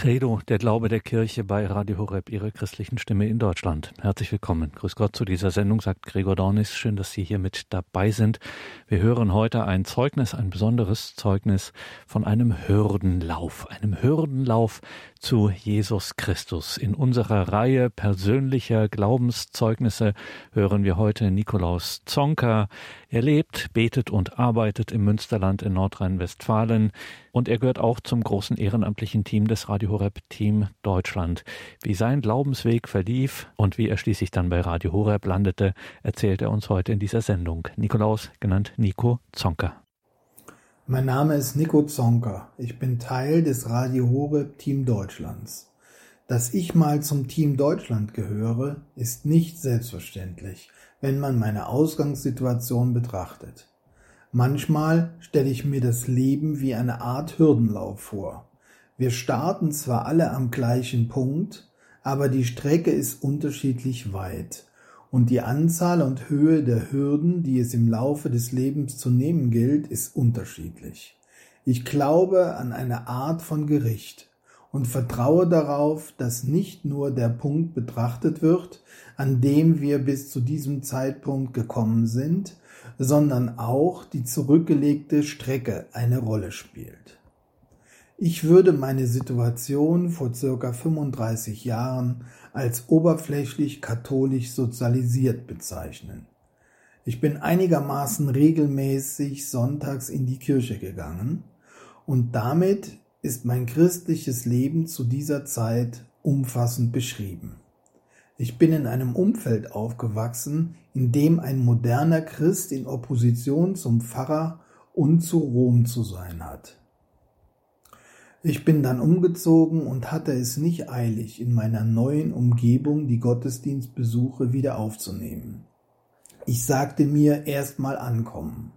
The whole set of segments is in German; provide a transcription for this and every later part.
Credo, der Glaube der Kirche bei Radio Horeb, Ihre christlichen Stimme in Deutschland. Herzlich willkommen. Grüß Gott zu dieser Sendung, sagt Gregor Dornis. Schön, dass Sie hier mit dabei sind. Wir hören heute ein Zeugnis, ein besonderes Zeugnis von einem Hürdenlauf, einem Hürdenlauf zu Jesus Christus. In unserer Reihe persönlicher Glaubenszeugnisse hören wir heute Nikolaus Zonka. Er lebt, betet und arbeitet im Münsterland in Nordrhein-Westfalen und er gehört auch zum großen ehrenamtlichen Team des Radio Horeb Team Deutschland. Wie sein Glaubensweg verlief und wie er schließlich dann bei Radio Horeb landete, erzählt er uns heute in dieser Sendung. Nikolaus, genannt Nico Zonka. Mein Name ist Nico Zonka. Ich bin Teil des Radio Horeb Team Deutschlands. Dass ich mal zum Team Deutschland gehöre, ist nicht selbstverständlich, wenn man meine Ausgangssituation betrachtet. Manchmal stelle ich mir das Leben wie eine Art Hürdenlauf vor. Wir starten zwar alle am gleichen Punkt, aber die Strecke ist unterschiedlich weit und die Anzahl und Höhe der Hürden, die es im Laufe des Lebens zu nehmen gilt, ist unterschiedlich. Ich glaube an eine Art von Gericht und vertraue darauf, dass nicht nur der Punkt betrachtet wird, an dem wir bis zu diesem Zeitpunkt gekommen sind, sondern auch die zurückgelegte Strecke eine Rolle spielt. Ich würde meine Situation vor circa 35 Jahren als oberflächlich katholisch sozialisiert bezeichnen. Ich bin einigermaßen regelmäßig sonntags in die Kirche gegangen und damit ist mein christliches Leben zu dieser Zeit umfassend beschrieben. Ich bin in einem Umfeld aufgewachsen, in dem ein moderner Christ in Opposition zum Pfarrer und zu Rom zu sein hat. Ich bin dann umgezogen und hatte es nicht eilig, in meiner neuen Umgebung die Gottesdienstbesuche wieder aufzunehmen. Ich sagte mir erst mal ankommen.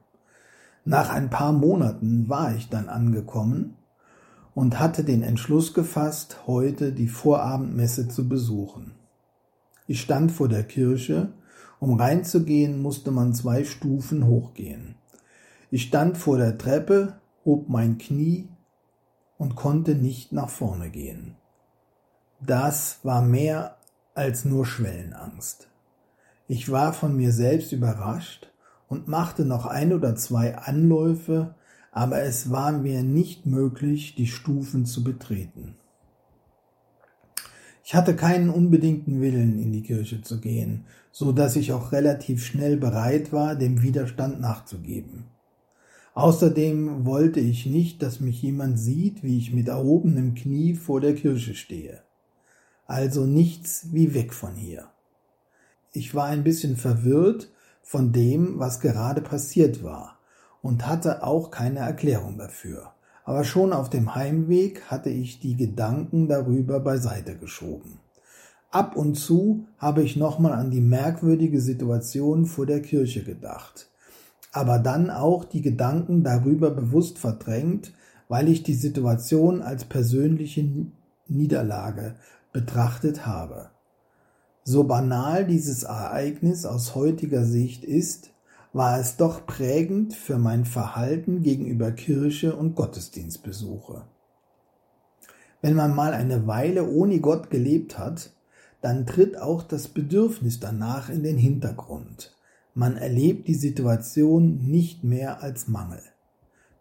Nach ein paar Monaten war ich dann angekommen und hatte den Entschluss gefasst, heute die Vorabendmesse zu besuchen. Ich stand vor der Kirche, um reinzugehen, musste man zwei Stufen hochgehen. Ich stand vor der Treppe, hob mein Knie und konnte nicht nach vorne gehen. Das war mehr als nur Schwellenangst. Ich war von mir selbst überrascht und machte noch ein oder zwei Anläufe, aber es war mir nicht möglich, die Stufen zu betreten. Ich hatte keinen unbedingten Willen, in die Kirche zu gehen, so dass ich auch relativ schnell bereit war, dem Widerstand nachzugeben. Außerdem wollte ich nicht, dass mich jemand sieht, wie ich mit erhobenem Knie vor der Kirche stehe. Also nichts wie weg von hier. Ich war ein bisschen verwirrt von dem, was gerade passiert war und hatte auch keine Erklärung dafür. Aber schon auf dem Heimweg hatte ich die Gedanken darüber beiseite geschoben. Ab und zu habe ich nochmal an die merkwürdige Situation vor der Kirche gedacht aber dann auch die Gedanken darüber bewusst verdrängt, weil ich die Situation als persönliche Niederlage betrachtet habe. So banal dieses Ereignis aus heutiger Sicht ist, war es doch prägend für mein Verhalten gegenüber Kirche und Gottesdienstbesuche. Wenn man mal eine Weile ohne Gott gelebt hat, dann tritt auch das Bedürfnis danach in den Hintergrund. Man erlebt die Situation nicht mehr als Mangel.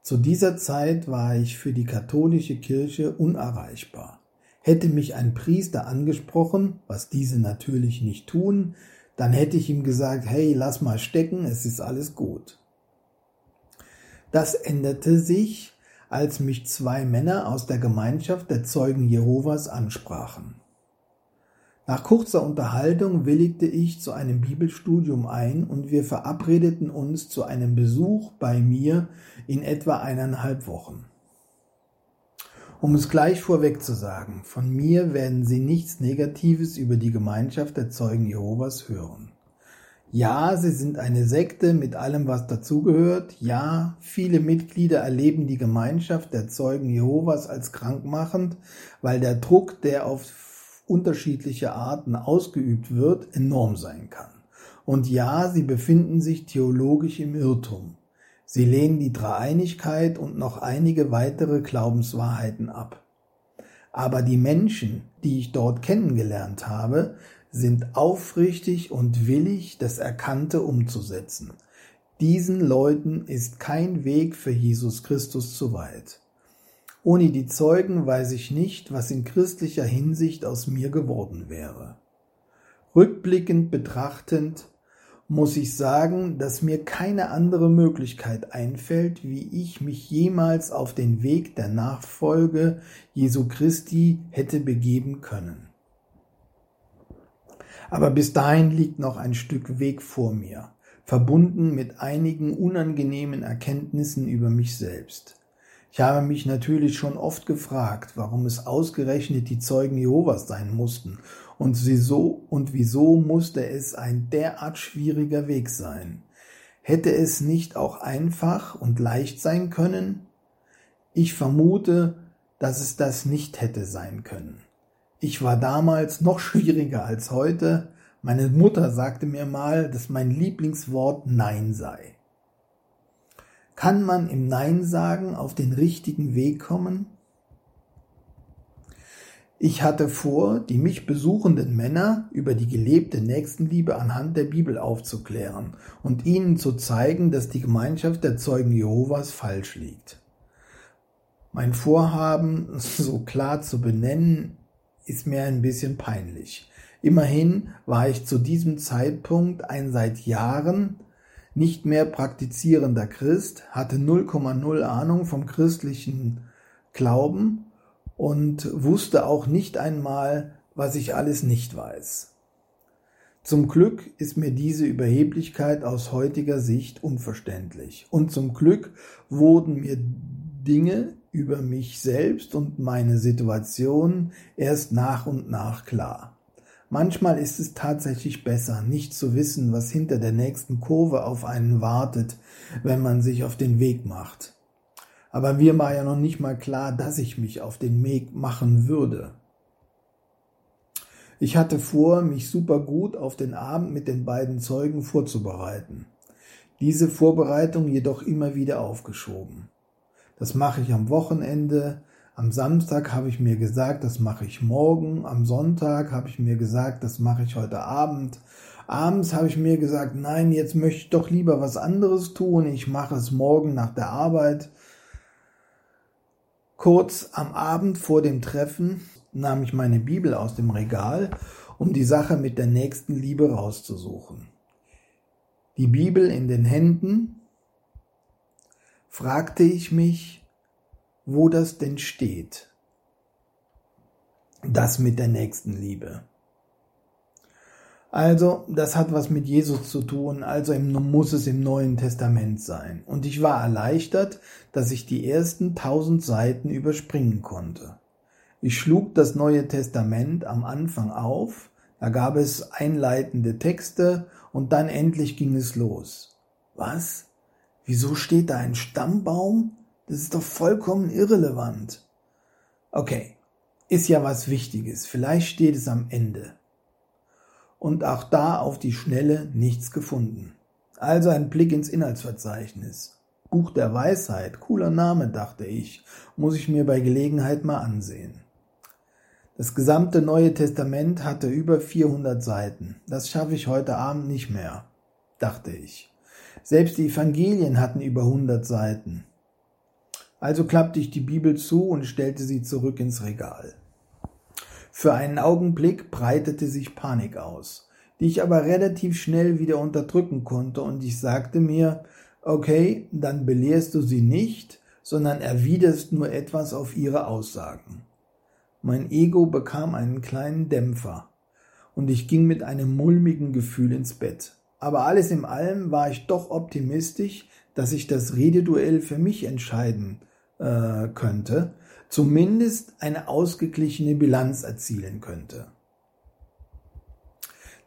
Zu dieser Zeit war ich für die katholische Kirche unerreichbar. Hätte mich ein Priester angesprochen, was diese natürlich nicht tun, dann hätte ich ihm gesagt, hey, lass mal stecken, es ist alles gut. Das änderte sich, als mich zwei Männer aus der Gemeinschaft der Zeugen Jehovas ansprachen. Nach kurzer Unterhaltung willigte ich zu einem Bibelstudium ein und wir verabredeten uns zu einem Besuch bei mir in etwa eineinhalb Wochen. Um es gleich vorweg zu sagen, von mir werden Sie nichts Negatives über die Gemeinschaft der Zeugen Jehovas hören. Ja, sie sind eine Sekte mit allem, was dazugehört. Ja, viele Mitglieder erleben die Gemeinschaft der Zeugen Jehovas als krankmachend, weil der Druck, der auf unterschiedliche Arten ausgeübt wird, enorm sein kann. Und ja, sie befinden sich theologisch im Irrtum. Sie lehnen die Dreieinigkeit und noch einige weitere Glaubenswahrheiten ab. Aber die Menschen, die ich dort kennengelernt habe, sind aufrichtig und willig, das Erkannte umzusetzen. Diesen Leuten ist kein Weg für Jesus Christus zu weit. Ohne die Zeugen weiß ich nicht, was in christlicher Hinsicht aus mir geworden wäre. Rückblickend betrachtend muss ich sagen, dass mir keine andere Möglichkeit einfällt, wie ich mich jemals auf den Weg der Nachfolge Jesu Christi hätte begeben können. Aber bis dahin liegt noch ein Stück Weg vor mir, verbunden mit einigen unangenehmen Erkenntnissen über mich selbst. Ich habe mich natürlich schon oft gefragt, warum es ausgerechnet die Zeugen Jehovas sein mussten und wieso, und wieso musste es ein derart schwieriger Weg sein. Hätte es nicht auch einfach und leicht sein können? Ich vermute, dass es das nicht hätte sein können. Ich war damals noch schwieriger als heute. Meine Mutter sagte mir mal, dass mein Lieblingswort Nein sei. Kann man im Nein sagen auf den richtigen Weg kommen? Ich hatte vor, die mich besuchenden Männer über die gelebte Nächstenliebe anhand der Bibel aufzuklären und ihnen zu zeigen, dass die Gemeinschaft der Zeugen Jehovas falsch liegt. Mein Vorhaben so klar zu benennen, ist mir ein bisschen peinlich. Immerhin war ich zu diesem Zeitpunkt ein seit Jahren nicht mehr praktizierender Christ, hatte 0,0 Ahnung vom christlichen Glauben und wusste auch nicht einmal, was ich alles nicht weiß. Zum Glück ist mir diese Überheblichkeit aus heutiger Sicht unverständlich. Und zum Glück wurden mir Dinge über mich selbst und meine Situation erst nach und nach klar. Manchmal ist es tatsächlich besser, nicht zu wissen, was hinter der nächsten Kurve auf einen wartet, wenn man sich auf den Weg macht. Aber mir war ja noch nicht mal klar, dass ich mich auf den Weg machen würde. Ich hatte vor, mich super gut auf den Abend mit den beiden Zeugen vorzubereiten. Diese Vorbereitung jedoch immer wieder aufgeschoben. Das mache ich am Wochenende. Am Samstag habe ich mir gesagt, das mache ich morgen. Am Sonntag habe ich mir gesagt, das mache ich heute Abend. Abends habe ich mir gesagt, nein, jetzt möchte ich doch lieber was anderes tun. Ich mache es morgen nach der Arbeit. Kurz am Abend vor dem Treffen nahm ich meine Bibel aus dem Regal, um die Sache mit der nächsten Liebe rauszusuchen. Die Bibel in den Händen, fragte ich mich, wo das denn steht. Das mit der nächsten Liebe. Also, das hat was mit Jesus zu tun, also muss es im Neuen Testament sein. Und ich war erleichtert, dass ich die ersten tausend Seiten überspringen konnte. Ich schlug das Neue Testament am Anfang auf, da gab es einleitende Texte und dann endlich ging es los. Was? Wieso steht da ein Stammbaum? Das ist doch vollkommen irrelevant. Okay, ist ja was Wichtiges. Vielleicht steht es am Ende. Und auch da auf die Schnelle nichts gefunden. Also ein Blick ins Inhaltsverzeichnis. Buch der Weisheit, cooler Name, dachte ich, muss ich mir bei Gelegenheit mal ansehen. Das gesamte Neue Testament hatte über 400 Seiten. Das schaffe ich heute Abend nicht mehr, dachte ich. Selbst die Evangelien hatten über 100 Seiten. Also klappte ich die Bibel zu und stellte sie zurück ins Regal. Für einen Augenblick breitete sich Panik aus, die ich aber relativ schnell wieder unterdrücken konnte, und ich sagte mir, okay, dann belehrst du sie nicht, sondern erwiderst nur etwas auf ihre Aussagen. Mein Ego bekam einen kleinen Dämpfer, und ich ging mit einem mulmigen Gefühl ins Bett. Aber alles in allem war ich doch optimistisch, dass ich das Rededuell für mich entscheiden äh, könnte, zumindest eine ausgeglichene Bilanz erzielen könnte.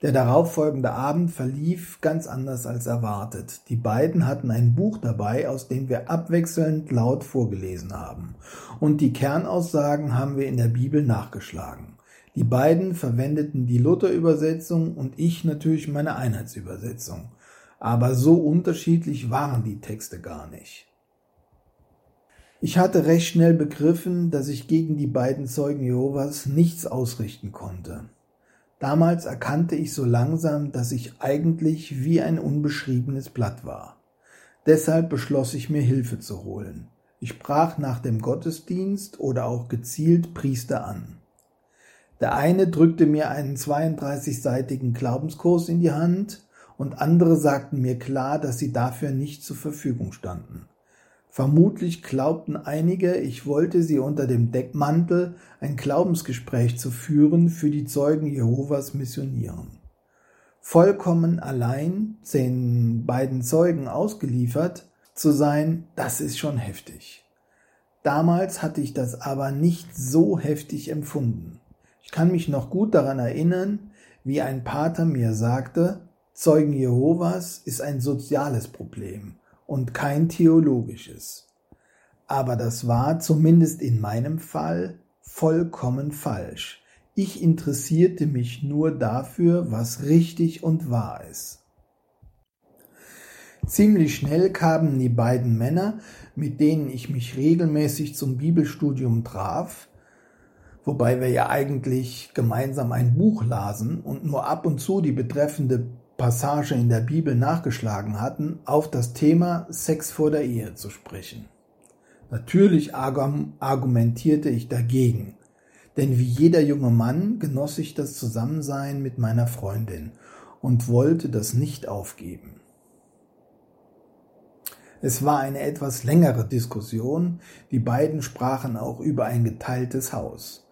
Der darauffolgende Abend verlief ganz anders als erwartet. Die beiden hatten ein Buch dabei, aus dem wir abwechselnd laut vorgelesen haben. Und die Kernaussagen haben wir in der Bibel nachgeschlagen. Die beiden verwendeten die Luther-Übersetzung und ich natürlich meine Einheitsübersetzung. Aber so unterschiedlich waren die Texte gar nicht. Ich hatte recht schnell begriffen, dass ich gegen die beiden Zeugen Jehovas nichts ausrichten konnte. Damals erkannte ich so langsam, dass ich eigentlich wie ein unbeschriebenes Blatt war. Deshalb beschloss ich mir Hilfe zu holen. Ich sprach nach dem Gottesdienst oder auch gezielt Priester an. Der eine drückte mir einen 32-seitigen Glaubenskurs in die Hand und andere sagten mir klar, dass sie dafür nicht zur Verfügung standen. Vermutlich glaubten einige, ich wollte sie unter dem Deckmantel, ein Glaubensgespräch zu führen, für die Zeugen Jehovas missionieren. Vollkommen allein den beiden Zeugen ausgeliefert zu sein, das ist schon heftig. Damals hatte ich das aber nicht so heftig empfunden. Ich kann mich noch gut daran erinnern, wie ein Pater mir sagte, Zeugen Jehovas ist ein soziales Problem und kein theologisches. Aber das war zumindest in meinem Fall vollkommen falsch. Ich interessierte mich nur dafür, was richtig und wahr ist. Ziemlich schnell kamen die beiden Männer, mit denen ich mich regelmäßig zum Bibelstudium traf, wobei wir ja eigentlich gemeinsam ein Buch lasen und nur ab und zu die betreffende Passage in der Bibel nachgeschlagen hatten, auf das Thema Sex vor der Ehe zu sprechen. Natürlich argumentierte ich dagegen, denn wie jeder junge Mann genoss ich das Zusammensein mit meiner Freundin und wollte das nicht aufgeben. Es war eine etwas längere Diskussion, die beiden sprachen auch über ein geteiltes Haus.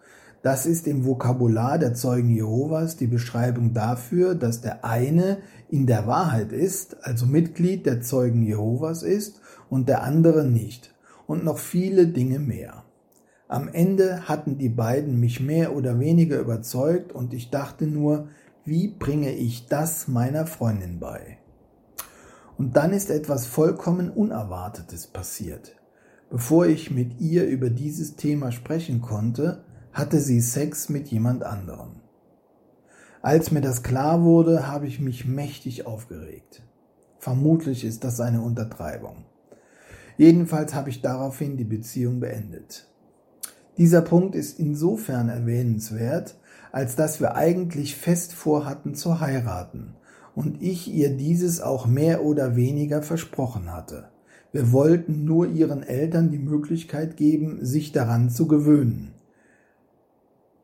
Das ist im Vokabular der Zeugen Jehovas die Beschreibung dafür, dass der eine in der Wahrheit ist, also Mitglied der Zeugen Jehovas ist und der andere nicht und noch viele Dinge mehr. Am Ende hatten die beiden mich mehr oder weniger überzeugt und ich dachte nur, wie bringe ich das meiner Freundin bei? Und dann ist etwas vollkommen Unerwartetes passiert. Bevor ich mit ihr über dieses Thema sprechen konnte, hatte sie Sex mit jemand anderem. Als mir das klar wurde, habe ich mich mächtig aufgeregt. Vermutlich ist das eine Untertreibung. Jedenfalls habe ich daraufhin die Beziehung beendet. Dieser Punkt ist insofern erwähnenswert, als dass wir eigentlich fest vorhatten zu heiraten und ich ihr dieses auch mehr oder weniger versprochen hatte. Wir wollten nur ihren Eltern die Möglichkeit geben, sich daran zu gewöhnen.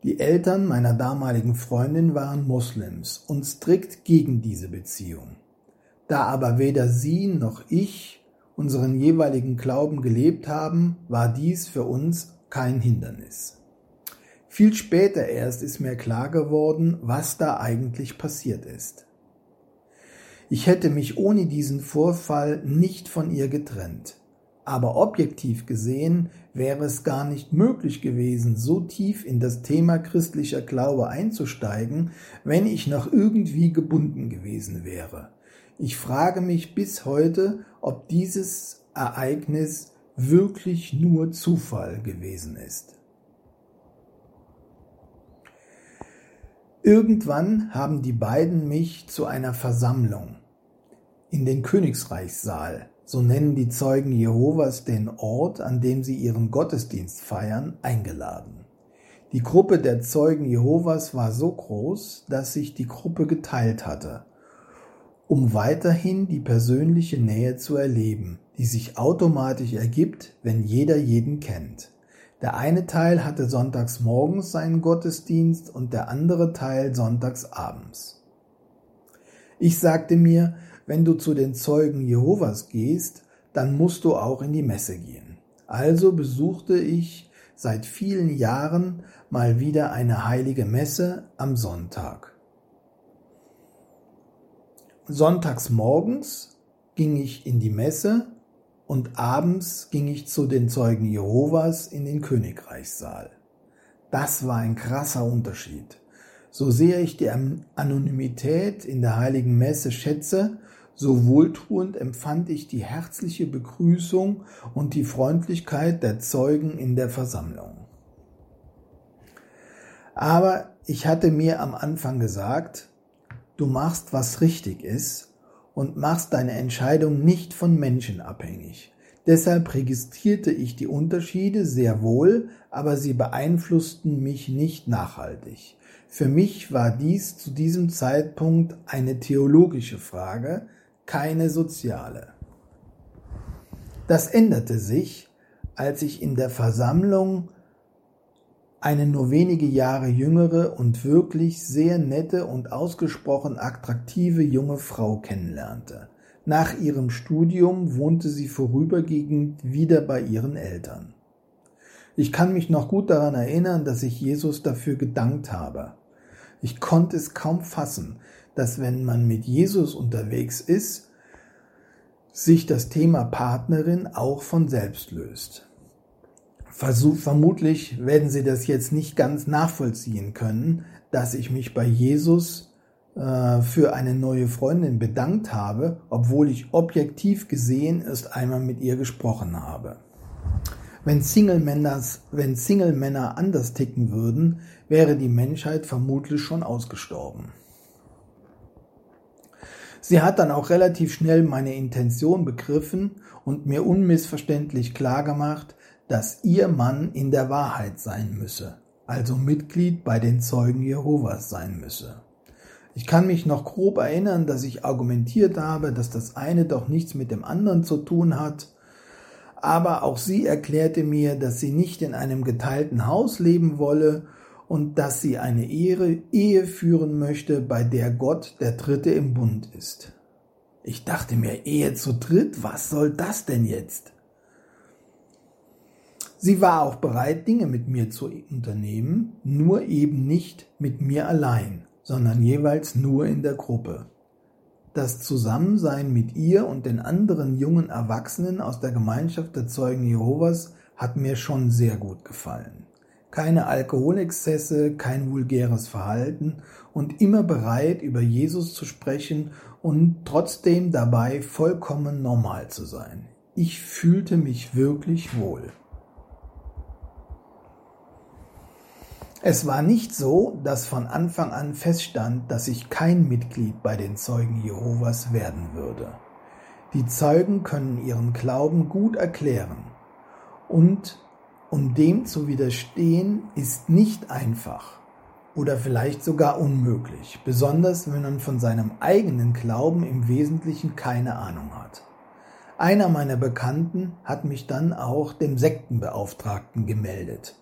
Die Eltern meiner damaligen Freundin waren Moslems und strikt gegen diese Beziehung. Da aber weder sie noch ich unseren jeweiligen Glauben gelebt haben, war dies für uns kein Hindernis. Viel später erst ist mir klar geworden, was da eigentlich passiert ist. Ich hätte mich ohne diesen Vorfall nicht von ihr getrennt. Aber objektiv gesehen wäre es gar nicht möglich gewesen, so tief in das Thema christlicher Glaube einzusteigen, wenn ich noch irgendwie gebunden gewesen wäre. Ich frage mich bis heute, ob dieses Ereignis wirklich nur Zufall gewesen ist. Irgendwann haben die beiden mich zu einer Versammlung in den Königsreichssaal so nennen die Zeugen Jehovas den Ort, an dem sie ihren Gottesdienst feiern, eingeladen. Die Gruppe der Zeugen Jehovas war so groß, dass sich die Gruppe geteilt hatte, um weiterhin die persönliche Nähe zu erleben, die sich automatisch ergibt, wenn jeder jeden kennt. Der eine Teil hatte sonntags morgens seinen Gottesdienst und der andere Teil sonntags abends. Ich sagte mir, wenn du zu den Zeugen Jehovas gehst, dann musst du auch in die Messe gehen. Also besuchte ich seit vielen Jahren mal wieder eine heilige Messe am Sonntag. Sonntags morgens ging ich in die Messe und abends ging ich zu den Zeugen Jehovas in den Königreichssaal. Das war ein krasser Unterschied. So sehr ich die Anonymität in der heiligen Messe schätze, so wohltuend empfand ich die herzliche Begrüßung und die Freundlichkeit der Zeugen in der Versammlung. Aber ich hatte mir am Anfang gesagt, du machst, was richtig ist und machst deine Entscheidung nicht von Menschen abhängig. Deshalb registrierte ich die Unterschiede sehr wohl, aber sie beeinflussten mich nicht nachhaltig. Für mich war dies zu diesem Zeitpunkt eine theologische Frage, keine soziale. Das änderte sich, als ich in der Versammlung eine nur wenige Jahre jüngere und wirklich sehr nette und ausgesprochen attraktive junge Frau kennenlernte. Nach ihrem Studium wohnte sie vorübergehend wieder bei ihren Eltern. Ich kann mich noch gut daran erinnern, dass ich Jesus dafür gedankt habe. Ich konnte es kaum fassen, dass wenn man mit Jesus unterwegs ist, sich das Thema Partnerin auch von selbst löst. Versuch, vermutlich werden Sie das jetzt nicht ganz nachvollziehen können, dass ich mich bei Jesus äh, für eine neue Freundin bedankt habe, obwohl ich objektiv gesehen erst einmal mit ihr gesprochen habe. Wenn Single-Männer Single anders ticken würden, wäre die Menschheit vermutlich schon ausgestorben. Sie hat dann auch relativ schnell meine Intention begriffen und mir unmissverständlich klargemacht, dass ihr Mann in der Wahrheit sein müsse, also Mitglied bei den Zeugen Jehovas sein müsse. Ich kann mich noch grob erinnern, dass ich argumentiert habe, dass das eine doch nichts mit dem anderen zu tun hat, aber auch sie erklärte mir, dass sie nicht in einem geteilten Haus leben wolle und dass sie eine Ehe, Ehe führen möchte, bei der Gott der Dritte im Bund ist. Ich dachte mir, Ehe zu dritt, was soll das denn jetzt? Sie war auch bereit, Dinge mit mir zu unternehmen, nur eben nicht mit mir allein, sondern jeweils nur in der Gruppe. Das Zusammensein mit ihr und den anderen jungen Erwachsenen aus der Gemeinschaft der Zeugen Jehovas hat mir schon sehr gut gefallen. Keine Alkoholexzesse, kein vulgäres Verhalten und immer bereit, über Jesus zu sprechen und trotzdem dabei vollkommen normal zu sein. Ich fühlte mich wirklich wohl. Es war nicht so, dass von Anfang an feststand, dass ich kein Mitglied bei den Zeugen Jehovas werden würde. Die Zeugen können ihren Glauben gut erklären und um dem zu widerstehen, ist nicht einfach oder vielleicht sogar unmöglich, besonders wenn man von seinem eigenen Glauben im Wesentlichen keine Ahnung hat. Einer meiner Bekannten hat mich dann auch dem Sektenbeauftragten gemeldet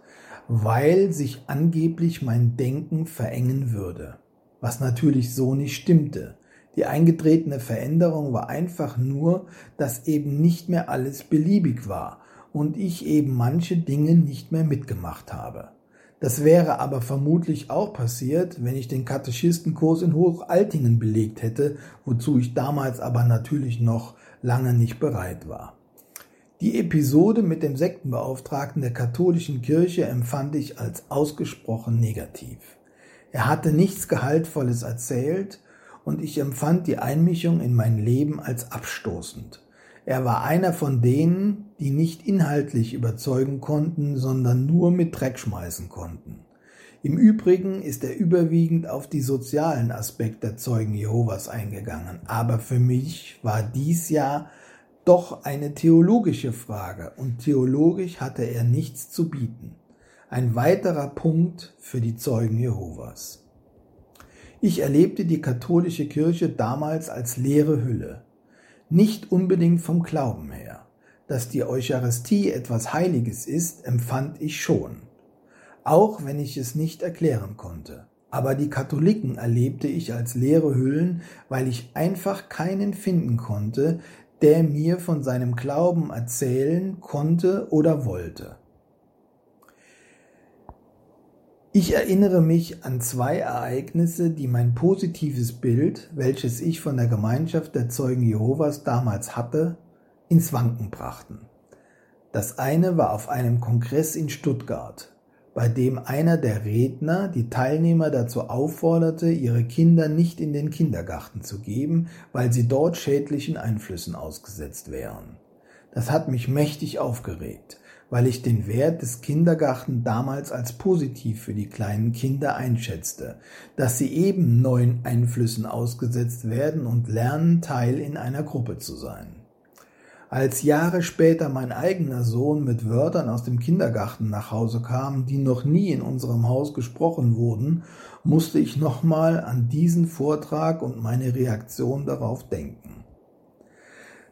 weil sich angeblich mein Denken verengen würde, was natürlich so nicht stimmte. Die eingetretene Veränderung war einfach nur, dass eben nicht mehr alles beliebig war und ich eben manche Dinge nicht mehr mitgemacht habe. Das wäre aber vermutlich auch passiert, wenn ich den Katechistenkurs in Hochaltingen belegt hätte, wozu ich damals aber natürlich noch lange nicht bereit war. Die Episode mit dem Sektenbeauftragten der katholischen Kirche empfand ich als ausgesprochen negativ. Er hatte nichts Gehaltvolles erzählt und ich empfand die Einmischung in mein Leben als abstoßend. Er war einer von denen, die nicht inhaltlich überzeugen konnten, sondern nur mit Dreck schmeißen konnten. Im Übrigen ist er überwiegend auf die sozialen Aspekte der Zeugen Jehovas eingegangen, aber für mich war dies ja doch eine theologische Frage und theologisch hatte er nichts zu bieten. Ein weiterer Punkt für die Zeugen Jehovas. Ich erlebte die katholische Kirche damals als leere Hülle. Nicht unbedingt vom Glauben her. Dass die Eucharistie etwas Heiliges ist, empfand ich schon. Auch wenn ich es nicht erklären konnte. Aber die Katholiken erlebte ich als leere Hüllen, weil ich einfach keinen finden konnte, der mir von seinem Glauben erzählen konnte oder wollte. Ich erinnere mich an zwei Ereignisse, die mein positives Bild, welches ich von der Gemeinschaft der Zeugen Jehovas damals hatte, ins Wanken brachten. Das eine war auf einem Kongress in Stuttgart bei dem einer der Redner die Teilnehmer dazu aufforderte, ihre Kinder nicht in den Kindergarten zu geben, weil sie dort schädlichen Einflüssen ausgesetzt wären. Das hat mich mächtig aufgeregt, weil ich den Wert des Kindergarten damals als positiv für die kleinen Kinder einschätzte, dass sie eben neuen Einflüssen ausgesetzt werden und lernen, Teil in einer Gruppe zu sein. Als Jahre später mein eigener Sohn mit Wörtern aus dem Kindergarten nach Hause kam, die noch nie in unserem Haus gesprochen wurden, musste ich nochmal an diesen Vortrag und meine Reaktion darauf denken.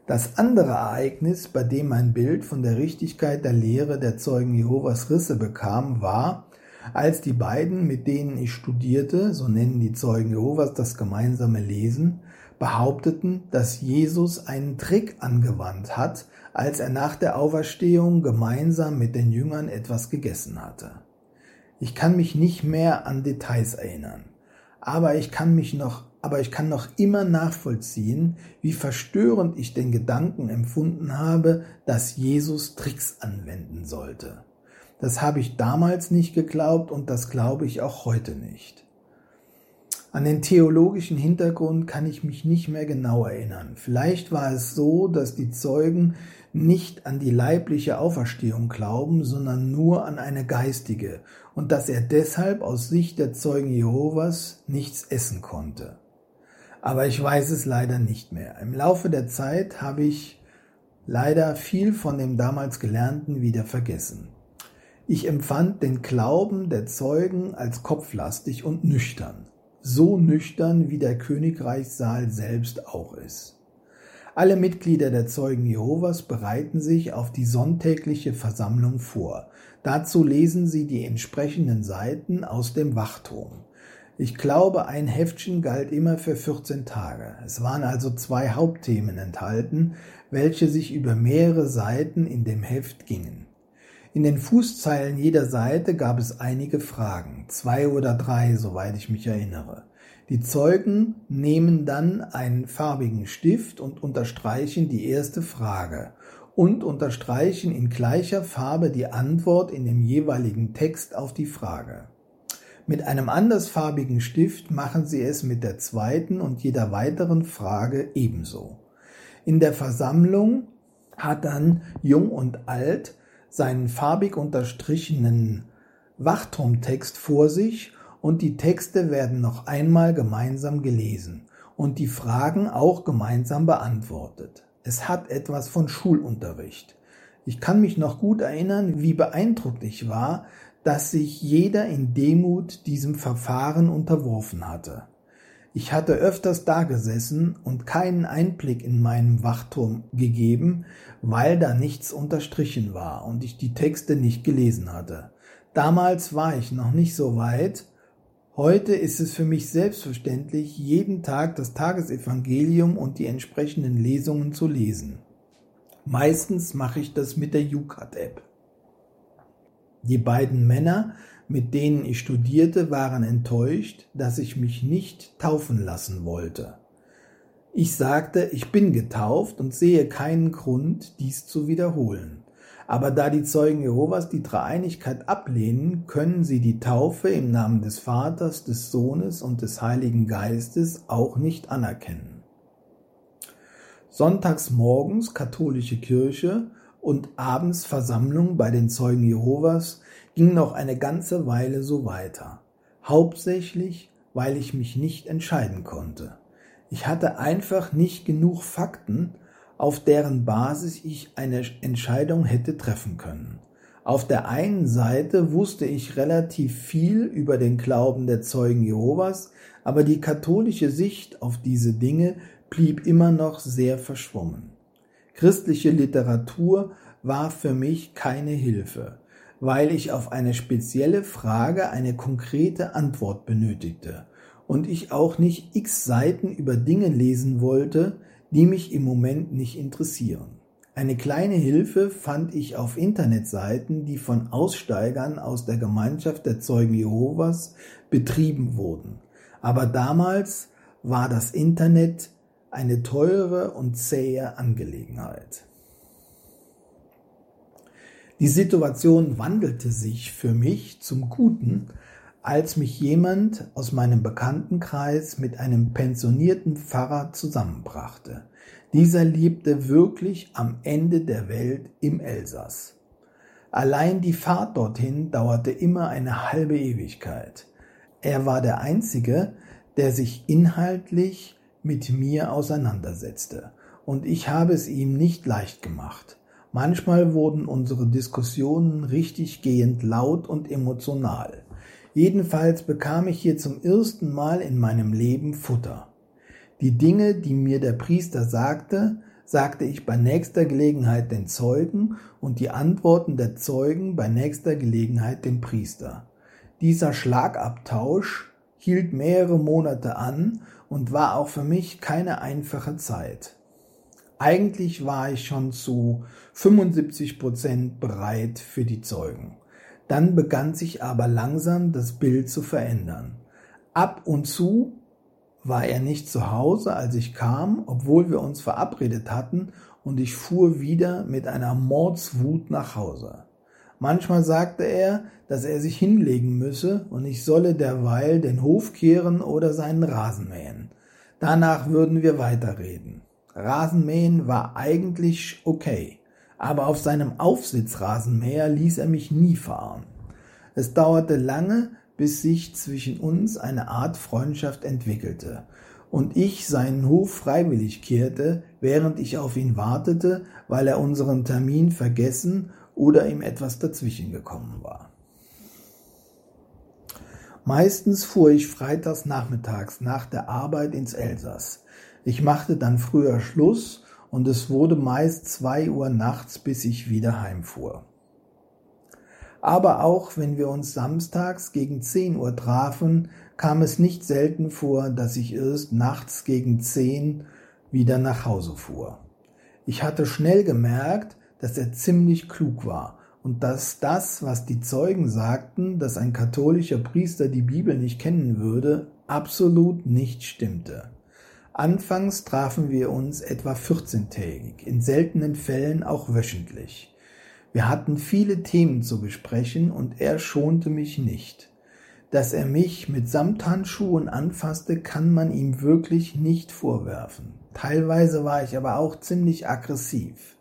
Das andere Ereignis, bei dem mein Bild von der Richtigkeit der Lehre der Zeugen Jehovas Risse bekam, war, als die beiden, mit denen ich studierte, so nennen die Zeugen Jehovas das gemeinsame Lesen, behaupteten, dass Jesus einen Trick angewandt hat, als er nach der Auferstehung gemeinsam mit den Jüngern etwas gegessen hatte. Ich kann mich nicht mehr an Details erinnern, aber ich kann mich noch, aber ich kann noch immer nachvollziehen, wie verstörend ich den Gedanken empfunden habe, dass Jesus Tricks anwenden sollte. Das habe ich damals nicht geglaubt und das glaube ich auch heute nicht. An den theologischen Hintergrund kann ich mich nicht mehr genau erinnern. Vielleicht war es so, dass die Zeugen nicht an die leibliche Auferstehung glauben, sondern nur an eine geistige und dass er deshalb aus Sicht der Zeugen Jehovas nichts essen konnte. Aber ich weiß es leider nicht mehr. Im Laufe der Zeit habe ich leider viel von dem damals Gelernten wieder vergessen. Ich empfand den Glauben der Zeugen als kopflastig und nüchtern so nüchtern wie der Königreichssaal selbst auch ist. Alle Mitglieder der Zeugen Jehovas bereiten sich auf die sonntägliche Versammlung vor. Dazu lesen sie die entsprechenden Seiten aus dem Wachturm. Ich glaube, ein Heftchen galt immer für 14 Tage. Es waren also zwei Hauptthemen enthalten, welche sich über mehrere Seiten in dem Heft gingen. In den Fußzeilen jeder Seite gab es einige Fragen, zwei oder drei, soweit ich mich erinnere. Die Zeugen nehmen dann einen farbigen Stift und unterstreichen die erste Frage und unterstreichen in gleicher Farbe die Antwort in dem jeweiligen Text auf die Frage. Mit einem andersfarbigen Stift machen sie es mit der zweiten und jeder weiteren Frage ebenso. In der Versammlung hat dann Jung und Alt seinen farbig unterstrichenen Wachturmtext vor sich und die Texte werden noch einmal gemeinsam gelesen und die Fragen auch gemeinsam beantwortet. Es hat etwas von Schulunterricht. Ich kann mich noch gut erinnern, wie beeindruckt ich war, dass sich jeder in Demut diesem Verfahren unterworfen hatte. Ich hatte öfters dagesessen und keinen Einblick in meinen Wachturm gegeben, weil da nichts unterstrichen war und ich die Texte nicht gelesen hatte. Damals war ich noch nicht so weit. Heute ist es für mich selbstverständlich, jeden Tag das Tagesevangelium und die entsprechenden Lesungen zu lesen. Meistens mache ich das mit der UCAT-App. Die beiden Männer mit denen ich studierte, waren enttäuscht, dass ich mich nicht taufen lassen wollte. Ich sagte, ich bin getauft und sehe keinen Grund, dies zu wiederholen. Aber da die Zeugen Jehovas die Dreieinigkeit ablehnen, können sie die Taufe im Namen des Vaters, des Sohnes und des Heiligen Geistes auch nicht anerkennen. Sonntags morgens katholische Kirche und abends Versammlung bei den Zeugen Jehovas ging noch eine ganze Weile so weiter, hauptsächlich weil ich mich nicht entscheiden konnte. Ich hatte einfach nicht genug Fakten, auf deren Basis ich eine Entscheidung hätte treffen können. Auf der einen Seite wusste ich relativ viel über den Glauben der Zeugen Jehovas, aber die katholische Sicht auf diese Dinge blieb immer noch sehr verschwommen. Christliche Literatur war für mich keine Hilfe weil ich auf eine spezielle Frage eine konkrete Antwort benötigte und ich auch nicht x Seiten über Dinge lesen wollte, die mich im Moment nicht interessieren. Eine kleine Hilfe fand ich auf Internetseiten, die von Aussteigern aus der Gemeinschaft der Zeugen Jehovas betrieben wurden. Aber damals war das Internet eine teure und zähe Angelegenheit. Die Situation wandelte sich für mich zum Guten, als mich jemand aus meinem Bekanntenkreis mit einem pensionierten Pfarrer zusammenbrachte. Dieser lebte wirklich am Ende der Welt im Elsass. Allein die Fahrt dorthin dauerte immer eine halbe Ewigkeit. Er war der Einzige, der sich inhaltlich mit mir auseinandersetzte und ich habe es ihm nicht leicht gemacht. Manchmal wurden unsere Diskussionen richtig gehend laut und emotional. Jedenfalls bekam ich hier zum ersten Mal in meinem Leben Futter. Die Dinge, die mir der Priester sagte, sagte ich bei nächster Gelegenheit den Zeugen und die Antworten der Zeugen bei nächster Gelegenheit dem Priester. Dieser Schlagabtausch hielt mehrere Monate an und war auch für mich keine einfache Zeit. Eigentlich war ich schon zu 75 Prozent bereit für die Zeugen. Dann begann sich aber langsam das Bild zu verändern. Ab und zu war er nicht zu Hause, als ich kam, obwohl wir uns verabredet hatten, und ich fuhr wieder mit einer Mordswut nach Hause. Manchmal sagte er, dass er sich hinlegen müsse und ich solle derweil den Hof kehren oder seinen Rasen mähen. Danach würden wir weiterreden. Rasenmähen war eigentlich okay aber auf seinem Aufsitzrasenmäher ließ er mich nie fahren. Es dauerte lange, bis sich zwischen uns eine Art Freundschaft entwickelte und ich seinen Hof freiwillig kehrte, während ich auf ihn wartete, weil er unseren Termin vergessen oder ihm etwas dazwischen gekommen war. Meistens fuhr ich freitags nachmittags nach der Arbeit ins Elsass. Ich machte dann früher Schluss und es wurde meist zwei Uhr nachts, bis ich wieder heimfuhr. Aber auch wenn wir uns samstags gegen zehn Uhr trafen, kam es nicht selten vor, dass ich erst nachts gegen zehn wieder nach Hause fuhr. Ich hatte schnell gemerkt, dass er ziemlich klug war und dass das, was die Zeugen sagten, dass ein katholischer Priester die Bibel nicht kennen würde, absolut nicht stimmte. Anfangs trafen wir uns etwa 14-tägig, in seltenen Fällen auch wöchentlich. Wir hatten viele Themen zu besprechen und er schonte mich nicht. Dass er mich mit Samthandschuhen anfasste, kann man ihm wirklich nicht vorwerfen. Teilweise war ich aber auch ziemlich aggressiv,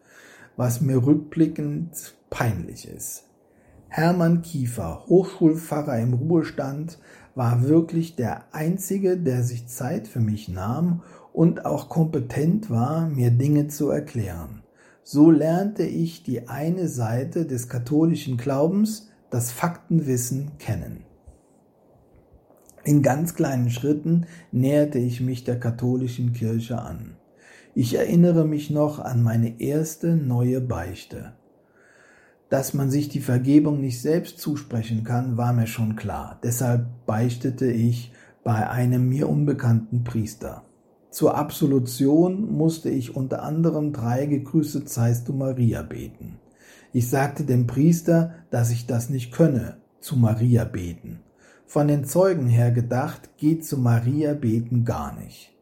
was mir rückblickend peinlich ist. Hermann Kiefer, Hochschulpfarrer im Ruhestand, war wirklich der Einzige, der sich Zeit für mich nahm und auch kompetent war, mir Dinge zu erklären. So lernte ich die eine Seite des katholischen Glaubens, das Faktenwissen, kennen. In ganz kleinen Schritten näherte ich mich der katholischen Kirche an. Ich erinnere mich noch an meine erste neue Beichte. Dass man sich die Vergebung nicht selbst zusprechen kann, war mir schon klar. Deshalb beichtete ich bei einem mir unbekannten Priester. Zur Absolution musste ich unter anderem drei Gegrüßet seist du Maria beten. Ich sagte dem Priester, dass ich das nicht könne, zu Maria beten. Von den Zeugen her gedacht, geht zu Maria beten gar nicht.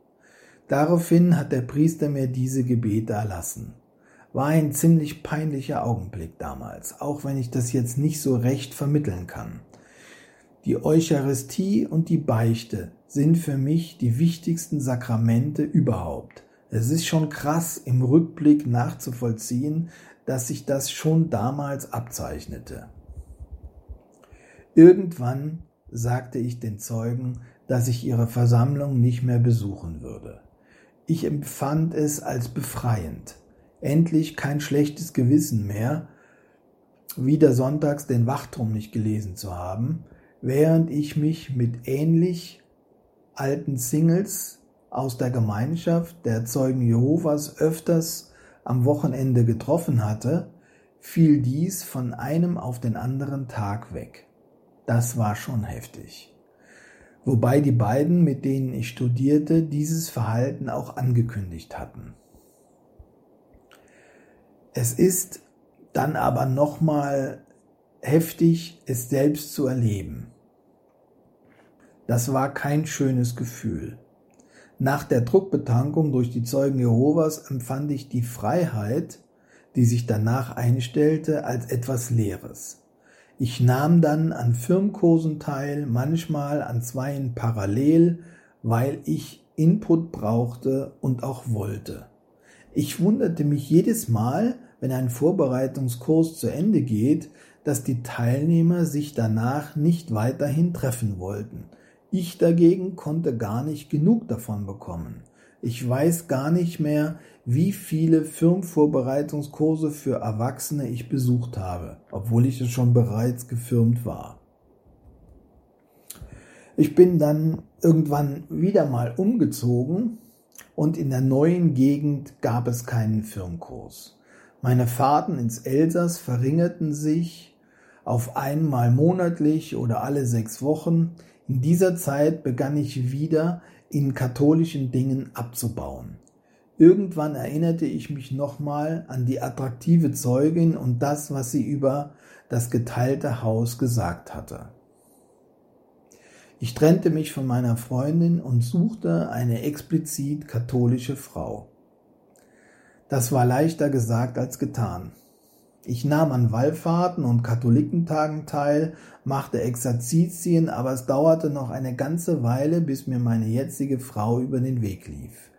Daraufhin hat der Priester mir diese Gebete erlassen. War ein ziemlich peinlicher Augenblick damals, auch wenn ich das jetzt nicht so recht vermitteln kann. Die Eucharistie und die Beichte sind für mich die wichtigsten Sakramente überhaupt. Es ist schon krass im Rückblick nachzuvollziehen, dass sich das schon damals abzeichnete. Irgendwann sagte ich den Zeugen, dass ich ihre Versammlung nicht mehr besuchen würde. Ich empfand es als befreiend endlich kein schlechtes Gewissen mehr, wieder sonntags den Wachturm nicht gelesen zu haben, während ich mich mit ähnlich alten Singles aus der Gemeinschaft der Zeugen Jehovas öfters am Wochenende getroffen hatte, fiel dies von einem auf den anderen Tag weg. Das war schon heftig. Wobei die beiden, mit denen ich studierte, dieses Verhalten auch angekündigt hatten. Es ist dann aber nochmal heftig, es selbst zu erleben. Das war kein schönes Gefühl. Nach der Druckbetankung durch die Zeugen Jehovas empfand ich die Freiheit, die sich danach einstellte, als etwas Leeres. Ich nahm dann an Firmkursen teil, manchmal an zweien parallel, weil ich Input brauchte und auch wollte. Ich wunderte mich jedes Mal, wenn ein Vorbereitungskurs zu Ende geht, dass die Teilnehmer sich danach nicht weiterhin treffen wollten. Ich dagegen konnte gar nicht genug davon bekommen. Ich weiß gar nicht mehr, wie viele Firmenvorbereitungskurse für Erwachsene ich besucht habe, obwohl ich es schon bereits gefirmt war. Ich bin dann irgendwann wieder mal umgezogen und in der neuen Gegend gab es keinen Firmenkurs. Meine Fahrten ins Elsass verringerten sich auf einmal monatlich oder alle sechs Wochen. In dieser Zeit begann ich wieder in katholischen Dingen abzubauen. Irgendwann erinnerte ich mich nochmal an die attraktive Zeugin und das, was sie über das geteilte Haus gesagt hatte. Ich trennte mich von meiner Freundin und suchte eine explizit katholische Frau. Das war leichter gesagt als getan. Ich nahm an Wallfahrten und Katholikentagen teil, machte Exerzitien, aber es dauerte noch eine ganze Weile, bis mir meine jetzige Frau über den Weg lief.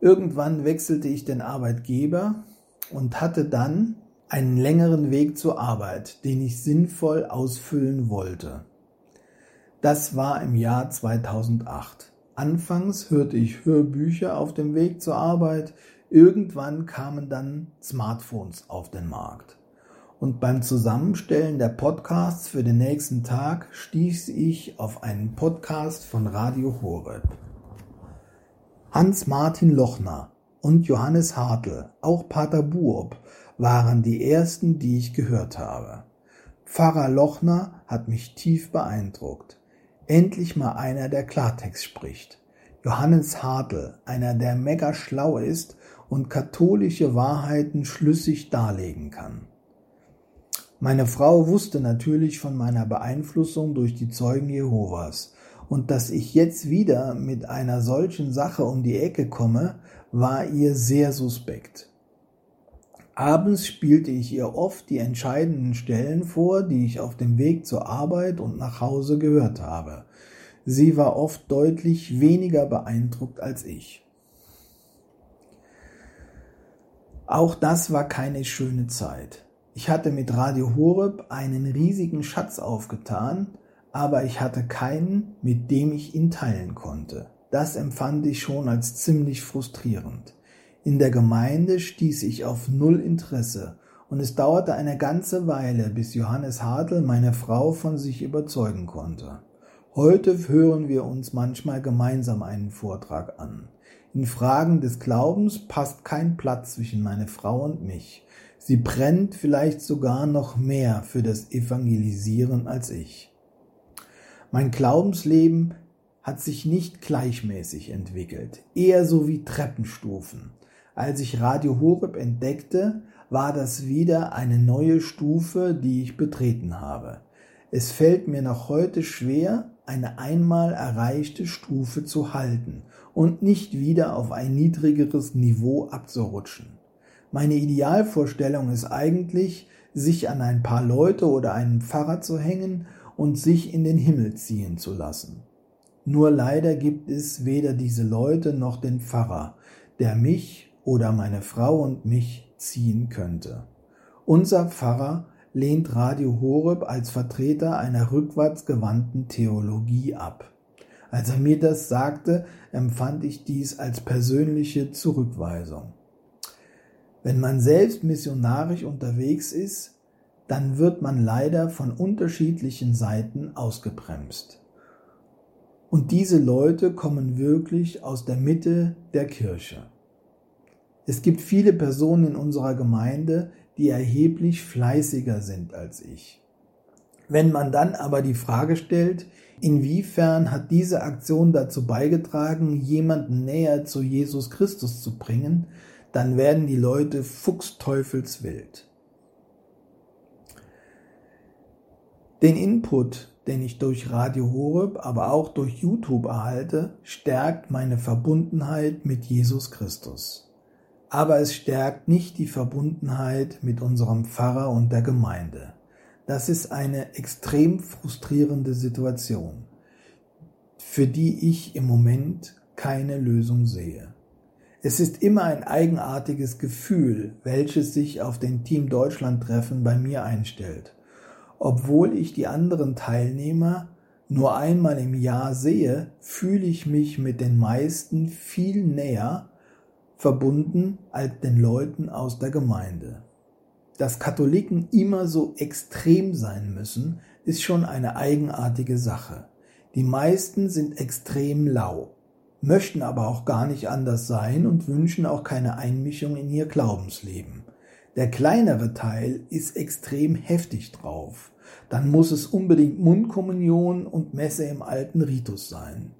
Irgendwann wechselte ich den Arbeitgeber und hatte dann einen längeren Weg zur Arbeit, den ich sinnvoll ausfüllen wollte. Das war im Jahr 2008. Anfangs hörte ich Hörbücher auf dem Weg zur Arbit, irgendwann kamen dann Smartphones auf den Markt. Und beim Zusammenstellen der Podcasts für den nächsten Tag stieß ich auf einen Podcast von Radio Horeb. Hans-Martin Lochner und Johannes Hartl, auch Pater Buob, waren die ersten, die ich gehört habe. Pfarrer Lochner hat mich tief beeindruckt. Endlich mal einer, der Klartext spricht. Johannes Hartl, einer, der mega schlau ist und katholische Wahrheiten schlüssig darlegen kann. Meine Frau wusste natürlich von meiner Beeinflussung durch die Zeugen Jehovas, und dass ich jetzt wieder mit einer solchen Sache um die Ecke komme, war ihr sehr suspekt. Abends spielte ich ihr oft die entscheidenden Stellen vor, die ich auf dem Weg zur Arbeit und nach Hause gehört habe. Sie war oft deutlich weniger beeindruckt als ich. Auch das war keine schöne Zeit. Ich hatte mit Radio Horeb einen riesigen Schatz aufgetan, aber ich hatte keinen, mit dem ich ihn teilen konnte. Das empfand ich schon als ziemlich frustrierend. In der Gemeinde stieß ich auf null Interesse, und es dauerte eine ganze Weile, bis Johannes Hartl meine Frau von sich überzeugen konnte. Heute hören wir uns manchmal gemeinsam einen Vortrag an. In Fragen des Glaubens passt kein Platz zwischen meine Frau und mich. Sie brennt vielleicht sogar noch mehr für das Evangelisieren als ich. Mein Glaubensleben hat sich nicht gleichmäßig entwickelt, eher so wie Treppenstufen. Als ich Radio Horeb entdeckte, war das wieder eine neue Stufe, die ich betreten habe. Es fällt mir noch heute schwer, eine einmal erreichte Stufe zu halten und nicht wieder auf ein niedrigeres Niveau abzurutschen. Meine Idealvorstellung ist eigentlich, sich an ein paar Leute oder einen Pfarrer zu hängen und sich in den Himmel ziehen zu lassen. Nur leider gibt es weder diese Leute noch den Pfarrer, der mich oder meine Frau und mich ziehen könnte. Unser Pfarrer lehnt Radio Horeb als Vertreter einer rückwärtsgewandten Theologie ab. Als er mir das sagte, empfand ich dies als persönliche Zurückweisung. Wenn man selbst missionarisch unterwegs ist, dann wird man leider von unterschiedlichen Seiten ausgebremst. Und diese Leute kommen wirklich aus der Mitte der Kirche. Es gibt viele Personen in unserer Gemeinde, die erheblich fleißiger sind als ich. Wenn man dann aber die Frage stellt, inwiefern hat diese Aktion dazu beigetragen, jemanden näher zu Jesus Christus zu bringen, dann werden die Leute fuchsteufelswild. Den Input, den ich durch Radio Horeb, aber auch durch YouTube erhalte, stärkt meine Verbundenheit mit Jesus Christus aber es stärkt nicht die Verbundenheit mit unserem Pfarrer und der Gemeinde. Das ist eine extrem frustrierende Situation, für die ich im Moment keine Lösung sehe. Es ist immer ein eigenartiges Gefühl, welches sich auf den Team Deutschland Treffen bei mir einstellt, obwohl ich die anderen Teilnehmer nur einmal im Jahr sehe, fühle ich mich mit den meisten viel näher verbunden als den Leuten aus der Gemeinde. Dass Katholiken immer so extrem sein müssen, ist schon eine eigenartige Sache. Die meisten sind extrem lau, möchten aber auch gar nicht anders sein und wünschen auch keine Einmischung in ihr Glaubensleben. Der kleinere Teil ist extrem heftig drauf. Dann muss es unbedingt Mundkommunion und Messe im alten Ritus sein.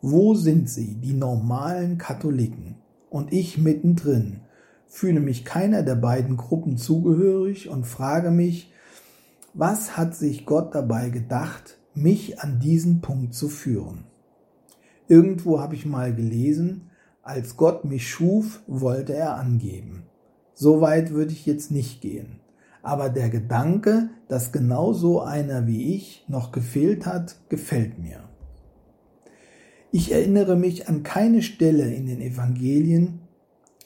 Wo sind sie, die normalen Katholiken? Und ich mittendrin, fühle mich keiner der beiden Gruppen zugehörig und frage mich, was hat sich Gott dabei gedacht, mich an diesen Punkt zu führen? Irgendwo habe ich mal gelesen, als Gott mich schuf, wollte er angeben. So weit würde ich jetzt nicht gehen. Aber der Gedanke, dass genau so einer wie ich noch gefehlt hat, gefällt mir. Ich erinnere mich an keine Stelle in den Evangelien,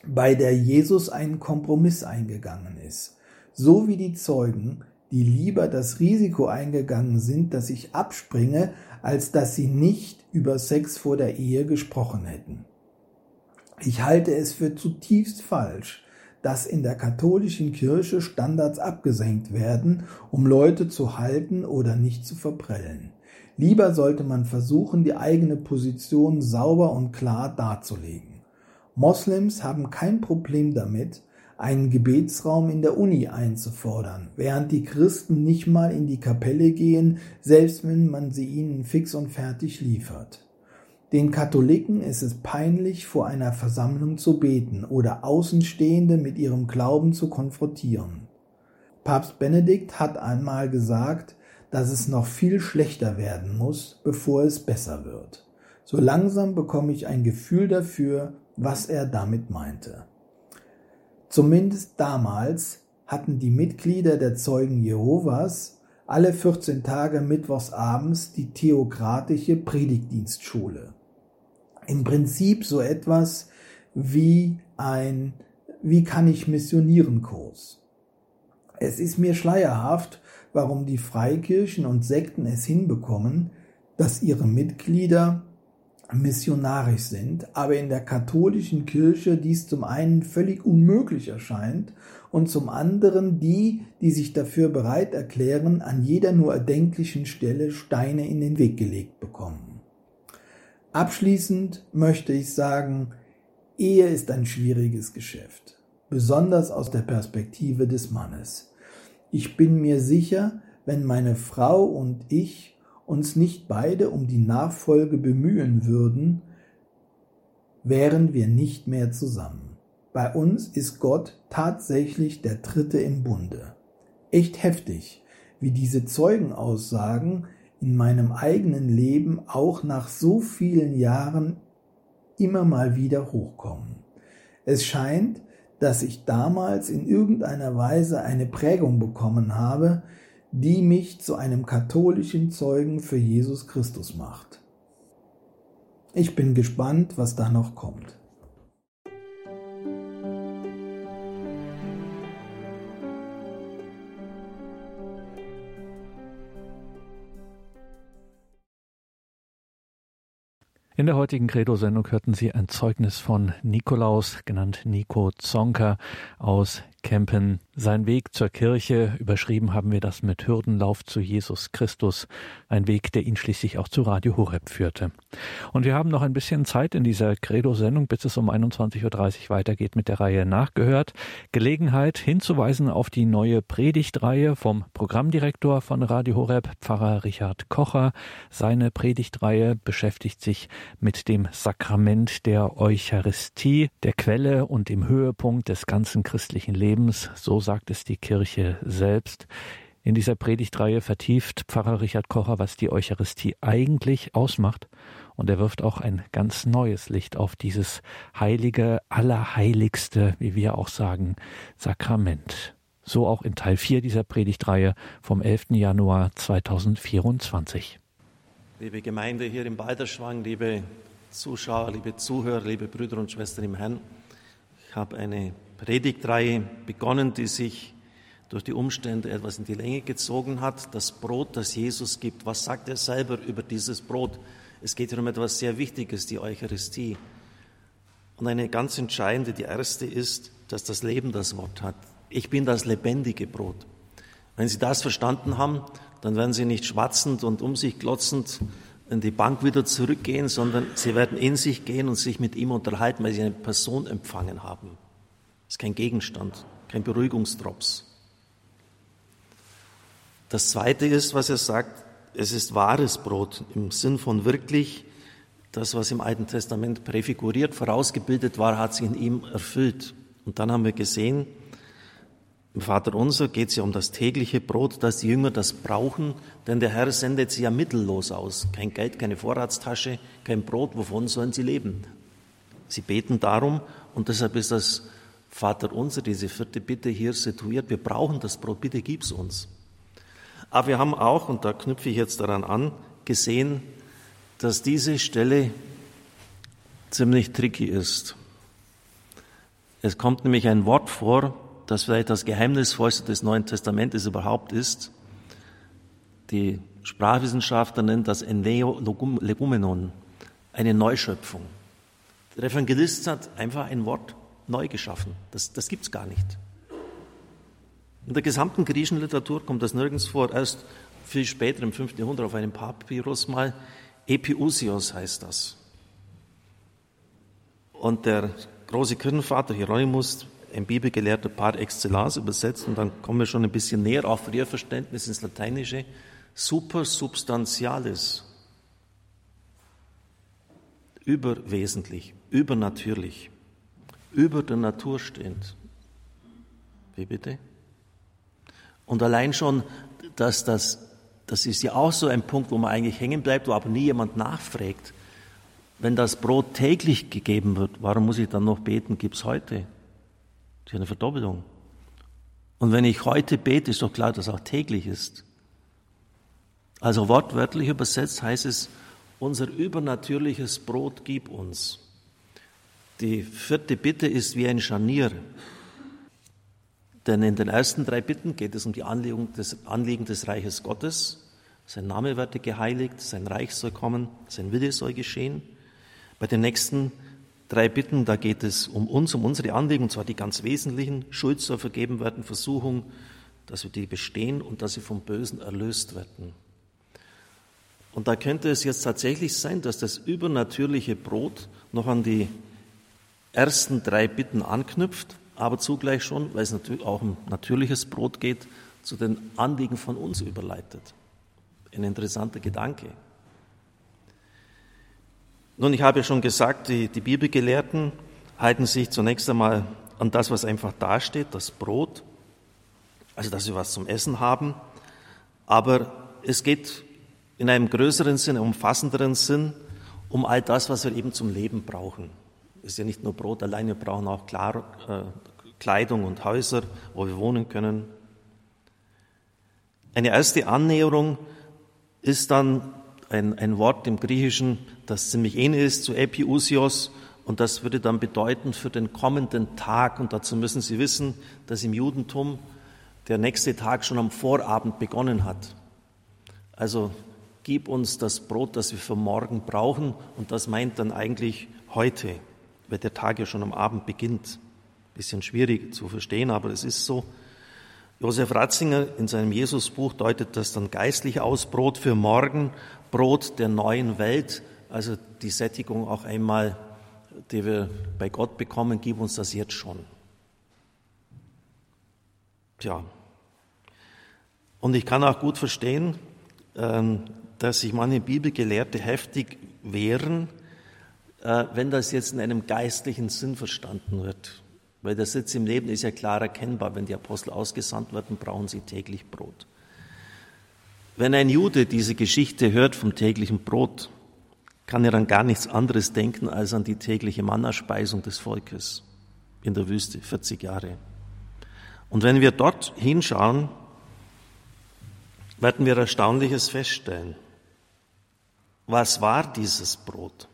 bei der Jesus einen Kompromiss eingegangen ist, so wie die Zeugen, die lieber das Risiko eingegangen sind, dass ich abspringe, als dass sie nicht über Sex vor der Ehe gesprochen hätten. Ich halte es für zutiefst falsch, dass in der katholischen Kirche Standards abgesenkt werden, um Leute zu halten oder nicht zu verprellen. Lieber sollte man versuchen, die eigene Position sauber und klar darzulegen. Moslems haben kein Problem damit, einen Gebetsraum in der Uni einzufordern, während die Christen nicht mal in die Kapelle gehen, selbst wenn man sie ihnen fix und fertig liefert. Den Katholiken ist es peinlich, vor einer Versammlung zu beten oder Außenstehende mit ihrem Glauben zu konfrontieren. Papst Benedikt hat einmal gesagt, dass es noch viel schlechter werden muss, bevor es besser wird. So langsam bekomme ich ein Gefühl dafür, was er damit meinte. Zumindest damals hatten die Mitglieder der Zeugen Jehovas alle 14 Tage mittwochsabends die theokratische Predigtdienstschule. Im Prinzip so etwas wie ein Wie kann ich missionieren Kurs. Es ist mir schleierhaft, warum die Freikirchen und Sekten es hinbekommen, dass ihre Mitglieder missionarisch sind, aber in der katholischen Kirche dies zum einen völlig unmöglich erscheint und zum anderen die, die sich dafür bereit erklären, an jeder nur erdenklichen Stelle Steine in den Weg gelegt bekommen. Abschließend möchte ich sagen, Ehe ist ein schwieriges Geschäft, besonders aus der Perspektive des Mannes. Ich bin mir sicher, wenn meine Frau und ich uns nicht beide um die Nachfolge bemühen würden, wären wir nicht mehr zusammen. Bei uns ist Gott tatsächlich der Dritte im Bunde. Echt heftig, wie diese Zeugenaussagen in meinem eigenen Leben auch nach so vielen Jahren immer mal wieder hochkommen. Es scheint, dass ich damals in irgendeiner Weise eine Prägung bekommen habe, die mich zu einem katholischen Zeugen für Jesus Christus macht. Ich bin gespannt, was da noch kommt. In der heutigen Credo-Sendung hörten Sie ein Zeugnis von Nikolaus, genannt Nico Zonka aus Kempen. Sein Weg zur Kirche, überschrieben haben wir das mit Hürdenlauf zu Jesus Christus, ein Weg, der ihn schließlich auch zu Radio Horeb führte. Und wir haben noch ein bisschen Zeit in dieser Credo-Sendung, bis es um 21.30 Uhr weitergeht mit der Reihe Nachgehört. Gelegenheit hinzuweisen auf die neue Predigtreihe vom Programmdirektor von Radio Horeb, Pfarrer Richard Kocher. Seine Predigtreihe beschäftigt sich mit dem Sakrament der Eucharistie, der Quelle und dem Höhepunkt des ganzen christlichen Lebens Lebens, so sagt es die Kirche selbst. In dieser Predigtreihe vertieft Pfarrer Richard Kocher, was die Eucharistie eigentlich ausmacht. Und er wirft auch ein ganz neues Licht auf dieses heilige, allerheiligste, wie wir auch sagen, Sakrament. So auch in Teil 4 dieser Predigtreihe vom 11. Januar 2024. Liebe Gemeinde hier im Balderschwang, liebe Zuschauer, liebe Zuhörer, liebe Brüder und Schwestern im Herrn, ich habe eine Predigtreihe begonnen, die sich durch die Umstände etwas in die Länge gezogen hat. Das Brot, das Jesus gibt, was sagt er selber über dieses Brot? Es geht hier um etwas sehr Wichtiges, die Eucharistie. Und eine ganz entscheidende, die erste ist, dass das Leben das Wort hat. Ich bin das lebendige Brot. Wenn Sie das verstanden haben, dann werden Sie nicht schwatzend und um sich glotzend in die Bank wieder zurückgehen, sondern Sie werden in sich gehen und sich mit ihm unterhalten, weil Sie eine Person empfangen haben. Ist kein Gegenstand, kein Beruhigungsdrops. Das Zweite ist, was er sagt, es ist wahres Brot im Sinn von wirklich, das, was im Alten Testament präfiguriert, vorausgebildet war, hat sich in ihm erfüllt. Und dann haben wir gesehen, im Vater unser geht es ja um das tägliche Brot, dass die Jünger das brauchen, denn der Herr sendet sie ja mittellos aus. Kein Geld, keine Vorratstasche, kein Brot, wovon sollen sie leben? Sie beten darum und deshalb ist das Vater unser, diese vierte Bitte hier situiert. Wir brauchen das Brot, bitte gib's uns. Aber wir haben auch, und da knüpfe ich jetzt daran an, gesehen, dass diese Stelle ziemlich tricky ist. Es kommt nämlich ein Wort vor, das vielleicht das Geheimnisvollste des Neuen Testamentes überhaupt ist. Die Sprachwissenschaftler nennen das Eneo Legumenon, eine Neuschöpfung. Der Evangelist hat einfach ein Wort neu geschaffen. Das, das gibt's gar nicht. In der gesamten griechischen Literatur kommt das nirgends vor. Erst viel später, im 5. Jahrhundert, auf einem Papyrus mal. Epiusios heißt das. Und der große Kirchenvater Hieronymus ein Bibelgelehrter par excellence übersetzt und dann kommen wir schon ein bisschen näher auf ihr Verständnis ins Lateinische, super substantialis, überwesentlich, übernatürlich, über der Natur stehend. Wie bitte? Und allein schon, dass das, das ist ja auch so ein Punkt, wo man eigentlich hängen bleibt, wo aber nie jemand nachfragt. Wenn das Brot täglich gegeben wird, warum muss ich dann noch beten, gibt's heute? Das ist eine Verdoppelung. Und wenn ich heute bete, ist doch klar, dass auch täglich ist. Also wortwörtlich übersetzt heißt es, unser übernatürliches Brot gib uns. Die vierte Bitte ist wie ein Scharnier. Denn in den ersten drei Bitten geht es um die Anliegen des, Anliegen des Reiches Gottes. Sein Name werde geheiligt, sein Reich soll kommen, sein Wille soll geschehen. Bei den nächsten drei Bitten, da geht es um uns, um unsere Anliegen, und zwar die ganz wesentlichen. Schuld soll vergeben werden, Versuchung, dass wir die bestehen und dass sie vom Bösen erlöst werden. Und da könnte es jetzt tatsächlich sein, dass das übernatürliche Brot noch an die ersten drei Bitten anknüpft, aber zugleich schon, weil es natürlich auch um natürliches Brot geht, zu den Anliegen von uns überleitet. Ein interessanter Gedanke. Nun, ich habe ja schon gesagt, die, die Bibelgelehrten halten sich zunächst einmal an das, was einfach dasteht, das Brot, also dass wir was zum Essen haben. Aber es geht in einem größeren Sinn, einem umfassenderen Sinn um all das, was wir eben zum Leben brauchen. Ist ja nicht nur Brot allein, wir brauchen auch Klar, äh, Kleidung und Häuser, wo wir wohnen können. Eine erste Annäherung ist dann ein, ein Wort im Griechischen, das ziemlich ähnlich ist zu Epiusios und das würde dann bedeuten für den kommenden Tag. Und dazu müssen Sie wissen, dass im Judentum der nächste Tag schon am Vorabend begonnen hat. Also gib uns das Brot, das wir für morgen brauchen. Und das meint dann eigentlich heute, weil der Tag ja schon am Abend beginnt. Bisschen schwierig zu verstehen, aber es ist so. Josef Ratzinger in seinem Jesusbuch deutet das dann geistlich aus, Brot für morgen, Brot der neuen Welt, also die Sättigung auch einmal, die wir bei Gott bekommen, gib uns das jetzt schon. Tja. Und ich kann auch gut verstehen, ähm, dass sich manche Bibelgelehrte heftig wehren, wenn das jetzt in einem geistlichen Sinn verstanden wird. Weil der Sitz im Leben ist ja klar erkennbar. Wenn die Apostel ausgesandt werden, brauchen sie täglich Brot. Wenn ein Jude diese Geschichte hört vom täglichen Brot, kann er an gar nichts anderes denken als an die tägliche Mannerspeisung des Volkes in der Wüste, 40 Jahre. Und wenn wir dort hinschauen, werden wir Erstaunliches feststellen. Was war dieses Brot?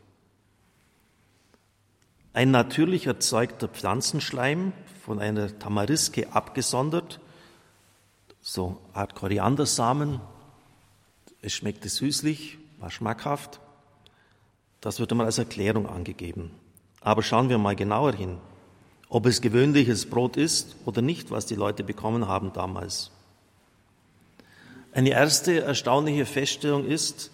Ein natürlich erzeugter Pflanzenschleim, von einer Tamariske abgesondert, so Art Koriandersamen. Es schmeckte süßlich, war schmackhaft. Das wird immer als Erklärung angegeben. Aber schauen wir mal genauer hin, ob es gewöhnliches Brot ist oder nicht, was die Leute bekommen haben damals. Eine erste erstaunliche Feststellung ist,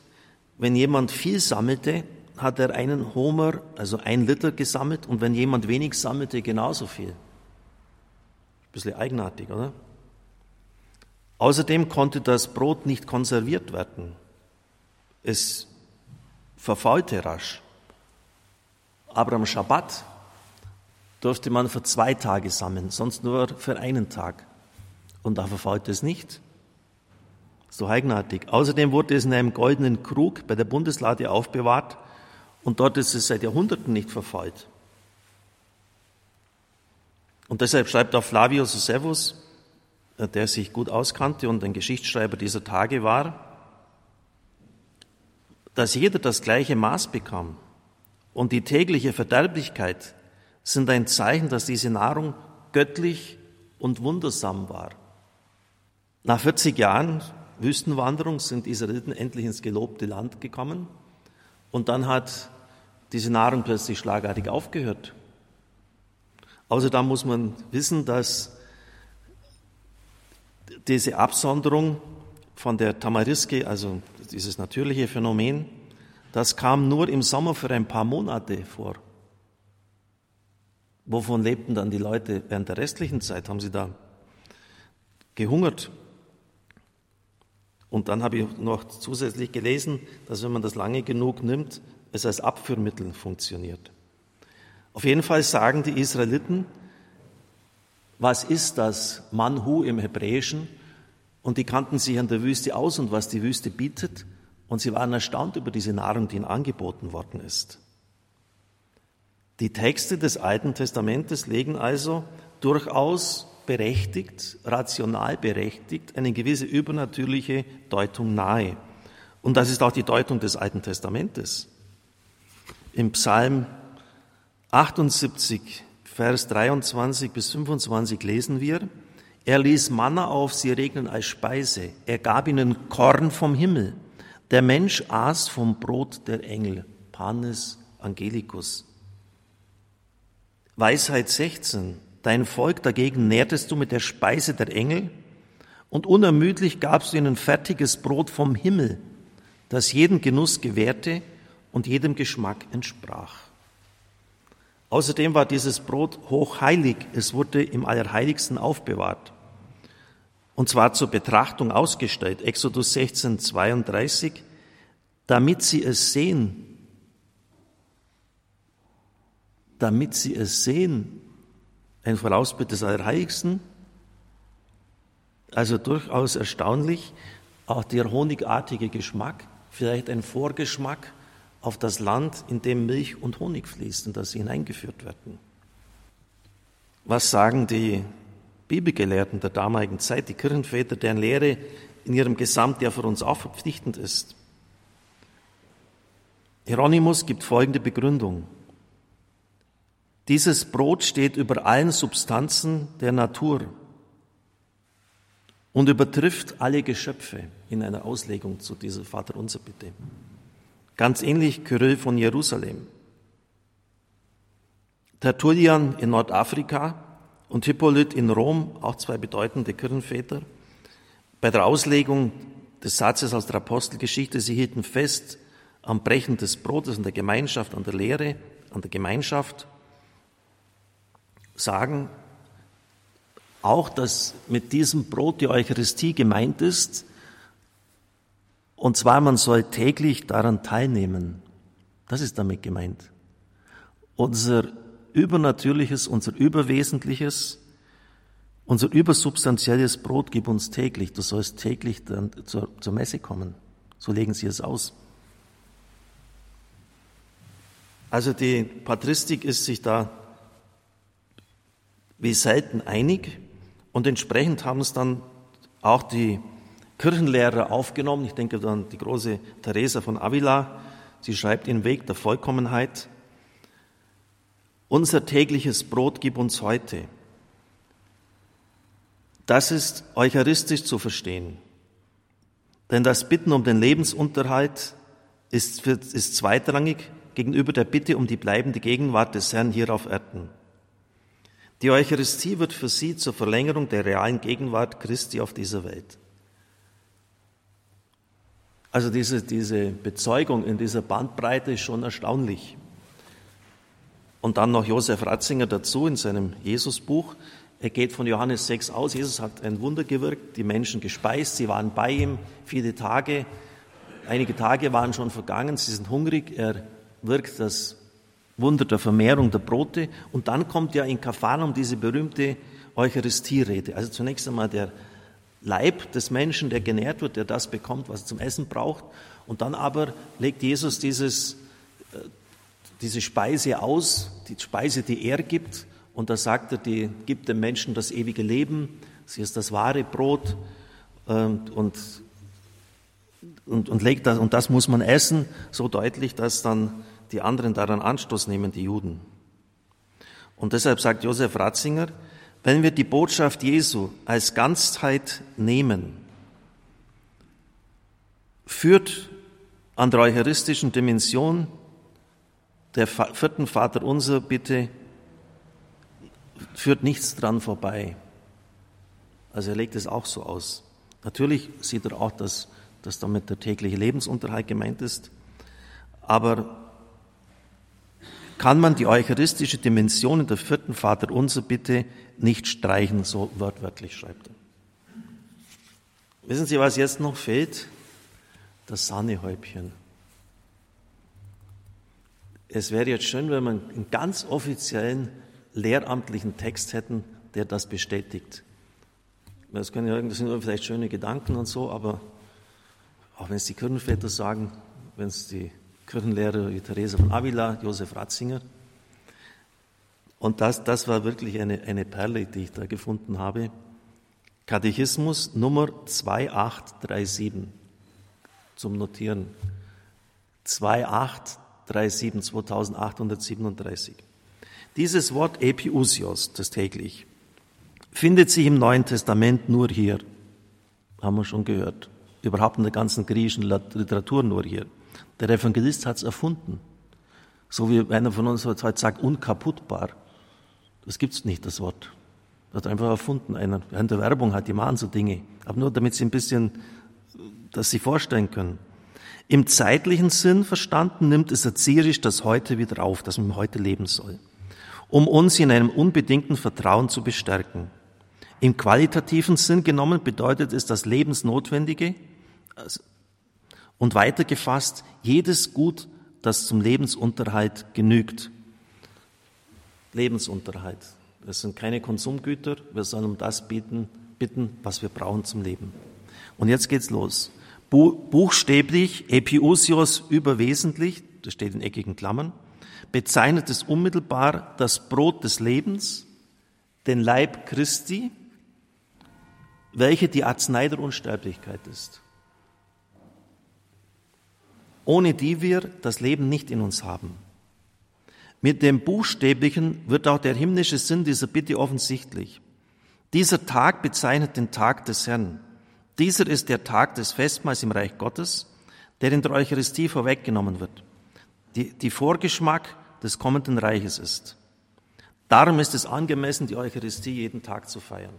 wenn jemand viel sammelte, hat er einen Homer, also ein Liter gesammelt, und wenn jemand wenig sammelte, genauso viel. Ein bisschen eigenartig, oder? Außerdem konnte das Brot nicht konserviert werden. Es verfaulte rasch. Aber am Schabbat durfte man für zwei Tage sammeln, sonst nur für einen Tag. Und da verfaulte es nicht. So eigenartig. Außerdem wurde es in einem goldenen Krug bei der Bundeslade aufbewahrt und dort ist es seit Jahrhunderten nicht verfault. Und deshalb schreibt auch Flavius Josephus, äh, der sich gut auskannte und ein Geschichtsschreiber dieser Tage war, dass jeder das gleiche Maß bekam und die tägliche Verderblichkeit sind ein Zeichen, dass diese Nahrung göttlich und wundersam war. Nach 40 Jahren Wüstenwanderung sind Israeliten endlich ins gelobte Land gekommen und dann hat diese Nahrung plötzlich schlagartig aufgehört. Außerdem muss man wissen, dass diese Absonderung von der Tamariske, also dieses natürliche Phänomen, das kam nur im Sommer für ein paar Monate vor. Wovon lebten dann die Leute während der restlichen Zeit? Haben sie da gehungert? Und dann habe ich noch zusätzlich gelesen, dass wenn man das lange genug nimmt, es als Abführmittel funktioniert. Auf jeden Fall sagen die Israeliten, was ist das Manhu im Hebräischen? Und die kannten sich an der Wüste aus und was die Wüste bietet. Und sie waren erstaunt über diese Nahrung, die ihnen angeboten worden ist. Die Texte des Alten Testamentes legen also durchaus berechtigt, rational berechtigt, eine gewisse übernatürliche Deutung nahe. Und das ist auch die Deutung des Alten Testamentes. Im Psalm 78, Vers 23 bis 25 lesen wir, er ließ Manna auf sie regnen als Speise, er gab ihnen Korn vom Himmel. Der Mensch aß vom Brot der Engel, Panis Angelicus. Weisheit 16, dein Volk dagegen nährtest du mit der Speise der Engel und unermüdlich gabst du ihnen fertiges Brot vom Himmel, das jeden Genuss gewährte und jedem Geschmack entsprach. Außerdem war dieses Brot hochheilig, es wurde im Allerheiligsten aufbewahrt. Und zwar zur Betrachtung ausgestellt, Exodus 16, 32, damit sie es sehen, damit sie es sehen, ein Vorausbild des Allerheiligsten, also durchaus erstaunlich, auch der honigartige Geschmack, vielleicht ein Vorgeschmack auf das Land, in dem Milch und Honig fließt, in das sie hineingeführt werden. Was sagen die Bibelgelehrten der damaligen Zeit, die Kirchenväter, deren Lehre in ihrem Gesamt ja für uns auch verpflichtend ist? Hieronymus gibt folgende Begründung. Dieses Brot steht über allen Substanzen der Natur und übertrifft alle Geschöpfe in einer Auslegung zu dieser Vaterunser Bitte. Ganz ähnlich Kyrill von Jerusalem. Tertullian in Nordafrika und Hippolyt in Rom, auch zwei bedeutende Kirchenväter, bei der Auslegung des Satzes aus der Apostelgeschichte, sie hielten fest am Brechen des Brotes, an der Gemeinschaft, an der Lehre, an der Gemeinschaft, sagen auch, dass mit diesem Brot die Eucharistie gemeint ist, und zwar, man soll täglich daran teilnehmen. Das ist damit gemeint. Unser Übernatürliches, unser Überwesentliches, unser übersubstanzielles Brot gib uns täglich. Du sollst täglich dann zur, zur Messe kommen. So legen sie es aus. Also die Patristik ist sich da wie selten einig und entsprechend haben es dann auch die Kirchenlehrer aufgenommen. Ich denke dann die große Teresa von Avila. Sie schreibt in Weg der Vollkommenheit. Unser tägliches Brot gib uns heute. Das ist eucharistisch zu verstehen. Denn das Bitten um den Lebensunterhalt ist, ist zweitrangig gegenüber der Bitte um die bleibende Gegenwart des Herrn hier auf Erden. Die Eucharistie wird für sie zur Verlängerung der realen Gegenwart Christi auf dieser Welt. Also diese, diese Bezeugung in dieser Bandbreite ist schon erstaunlich. Und dann noch Josef Ratzinger dazu in seinem Jesusbuch. Er geht von Johannes 6 aus. Jesus hat ein Wunder gewirkt, die Menschen gespeist, sie waren bei ihm viele Tage. Einige Tage waren schon vergangen, sie sind hungrig. Er wirkt das Wunder der Vermehrung der Brote. Und dann kommt ja in Kapharnaum diese berühmte Eucharistierede. Also zunächst einmal der Leib des Menschen, der genährt wird, der das bekommt, was er zum Essen braucht. Und dann aber legt Jesus dieses, äh, diese Speise aus, die Speise, die er gibt. Und da sagt er, die gibt dem Menschen das ewige Leben. Sie ist das wahre Brot. Und, und, und, und, legt das, und das muss man essen, so deutlich, dass dann die anderen daran Anstoß nehmen, die Juden. Und deshalb sagt Josef Ratzinger, wenn wir die Botschaft Jesu als Ganzheit nehmen, führt an der eucharistischen Dimension der vierten Vater unser bitte, führt nichts dran vorbei. Also er legt es auch so aus. Natürlich sieht er auch, dass, dass damit der tägliche Lebensunterhalt gemeint ist, aber kann man die eucharistische Dimension in der vierten Vater unser bitte nicht streichen, so wortwörtlich schreibt er. Wissen Sie, was jetzt noch fehlt? Das Sahnehäubchen. Es wäre jetzt schön, wenn man einen ganz offiziellen lehramtlichen Text hätten, der das bestätigt. Das, können ja, das sind vielleicht schöne Gedanken und so, aber auch wenn es die Kirchenväter sagen, wenn es die Kirchenlehrer wie Theresa von Avila, Josef Ratzinger. Und das, das war wirklich eine, eine Perle, die ich da gefunden habe. Katechismus Nummer 2837 zum Notieren. 2837, 2837. Dieses Wort Epiusios, das täglich, findet sich im Neuen Testament nur hier. Haben wir schon gehört. Überhaupt in der ganzen griechischen Literatur nur hier. Der Evangelist hat es erfunden. So wie einer von uns heute sagt, unkaputtbar. Das gibt es nicht, das Wort. Das hat einfach erfunden. Einer in der Werbung hat, die machen so Dinge. Aber nur damit sie ein bisschen, das sie vorstellen können. Im zeitlichen Sinn verstanden nimmt es erzieherisch das Heute wieder auf, das man heute leben soll, um uns in einem unbedingten Vertrauen zu bestärken. Im qualitativen Sinn genommen bedeutet es das Lebensnotwendige, also und weitergefasst, jedes Gut, das zum Lebensunterhalt genügt. Lebensunterhalt. Das sind keine Konsumgüter, wir sollen um das bieten, bitten, was wir brauchen zum Leben. Und jetzt geht's los. Buchstäblich, Epiusios überwesentlich, das steht in eckigen Klammern, bezeichnet es unmittelbar das Brot des Lebens, den Leib Christi, welche die Arznei der Unsterblichkeit ist ohne die wir das Leben nicht in uns haben. Mit dem Buchstäblichen wird auch der himmlische Sinn dieser Bitte offensichtlich. Dieser Tag bezeichnet den Tag des Herrn. Dieser ist der Tag des Festmahls im Reich Gottes, der in der Eucharistie vorweggenommen wird, die, die Vorgeschmack des kommenden Reiches ist. Darum ist es angemessen, die Eucharistie jeden Tag zu feiern.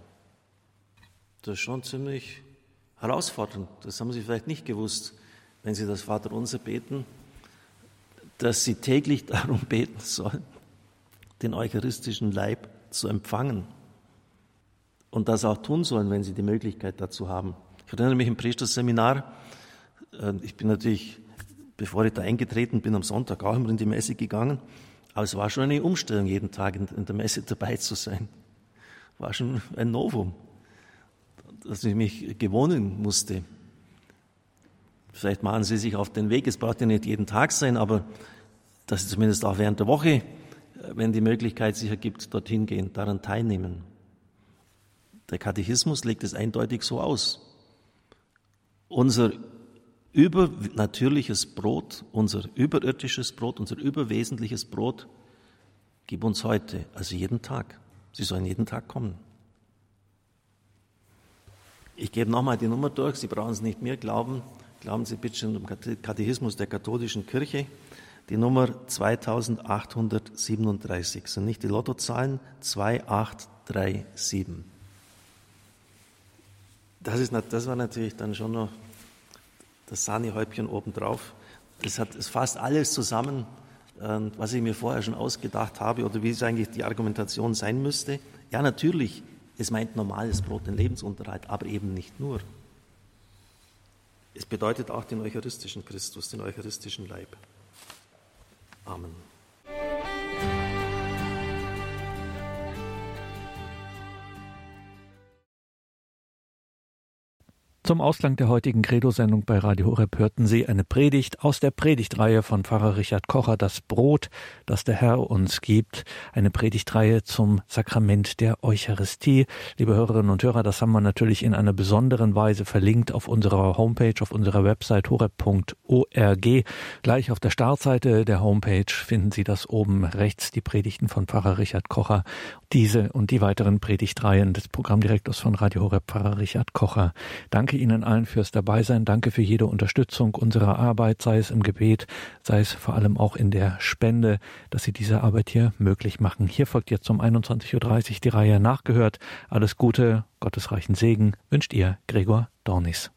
Das ist schon ziemlich herausfordernd. Das haben Sie vielleicht nicht gewusst wenn Sie das Vaterunser beten, dass Sie täglich darum beten sollen, den eucharistischen Leib zu empfangen und das auch tun sollen, wenn Sie die Möglichkeit dazu haben. Ich erinnere mich im Priesterseminar, äh, ich bin natürlich, bevor ich da eingetreten bin, am Sonntag auch immer in die Messe gegangen, aber es war schon eine Umstellung, jeden Tag in der Messe dabei zu sein. War schon ein Novum, dass ich mich gewohnen musste. Vielleicht machen Sie sich auf den Weg. Es braucht ja nicht jeden Tag sein, aber dass Sie zumindest auch während der Woche, äh, wenn die Möglichkeit sich ergibt, dorthin gehen, daran teilnehmen. Der Katechismus legt es eindeutig so aus. Unser übernatürliches Brot, unser überirdisches Brot, unser überwesentliches Brot, gib uns heute, also jeden Tag. Sie sollen jeden Tag kommen. Ich gebe nochmal die Nummer durch, Sie brauchen es nicht mir glauben. Glauben Sie bitte schon im Katechismus der katholischen Kirche. Die Nummer 2837 sind nicht die Lottozahlen 2837. Das, ist, das war natürlich dann schon noch das Sahnehäubchen obendrauf. Es hat es fasst alles zusammen, ähm, was ich mir vorher schon ausgedacht habe oder wie es eigentlich die Argumentation sein müsste. Ja, natürlich, es meint normales Brot, den Lebensunterhalt, aber eben nicht nur. Es bedeutet auch den eucharistischen Christus, den eucharistischen Leib. Amen. Zum Ausklang der heutigen Credo-Sendung bei Radio Horeb hörten Sie eine Predigt aus der Predigtreihe von Pfarrer Richard Kocher, das Brot, das der Herr uns gibt. Eine Predigtreihe zum Sakrament der Eucharistie. Liebe Hörerinnen und Hörer, das haben wir natürlich in einer besonderen Weise verlinkt auf unserer Homepage, auf unserer Website horeb.org. Gleich auf der Startseite der Homepage finden Sie das oben rechts, die Predigten von Pfarrer Richard Kocher. Diese und die weiteren Predigtreihen des Programmdirektors von Radio Horeb, Pfarrer Richard Kocher. Danke danke Ihnen allen fürs Dabeisein. Danke für jede Unterstützung unserer Arbeit, sei es im Gebet, sei es vor allem auch in der Spende, dass Sie diese Arbeit hier möglich machen. Hier folgt jetzt um 21.30 Uhr die Reihe nachgehört. Alles Gute, Gottes reichen Segen wünscht Ihr Gregor Dornis.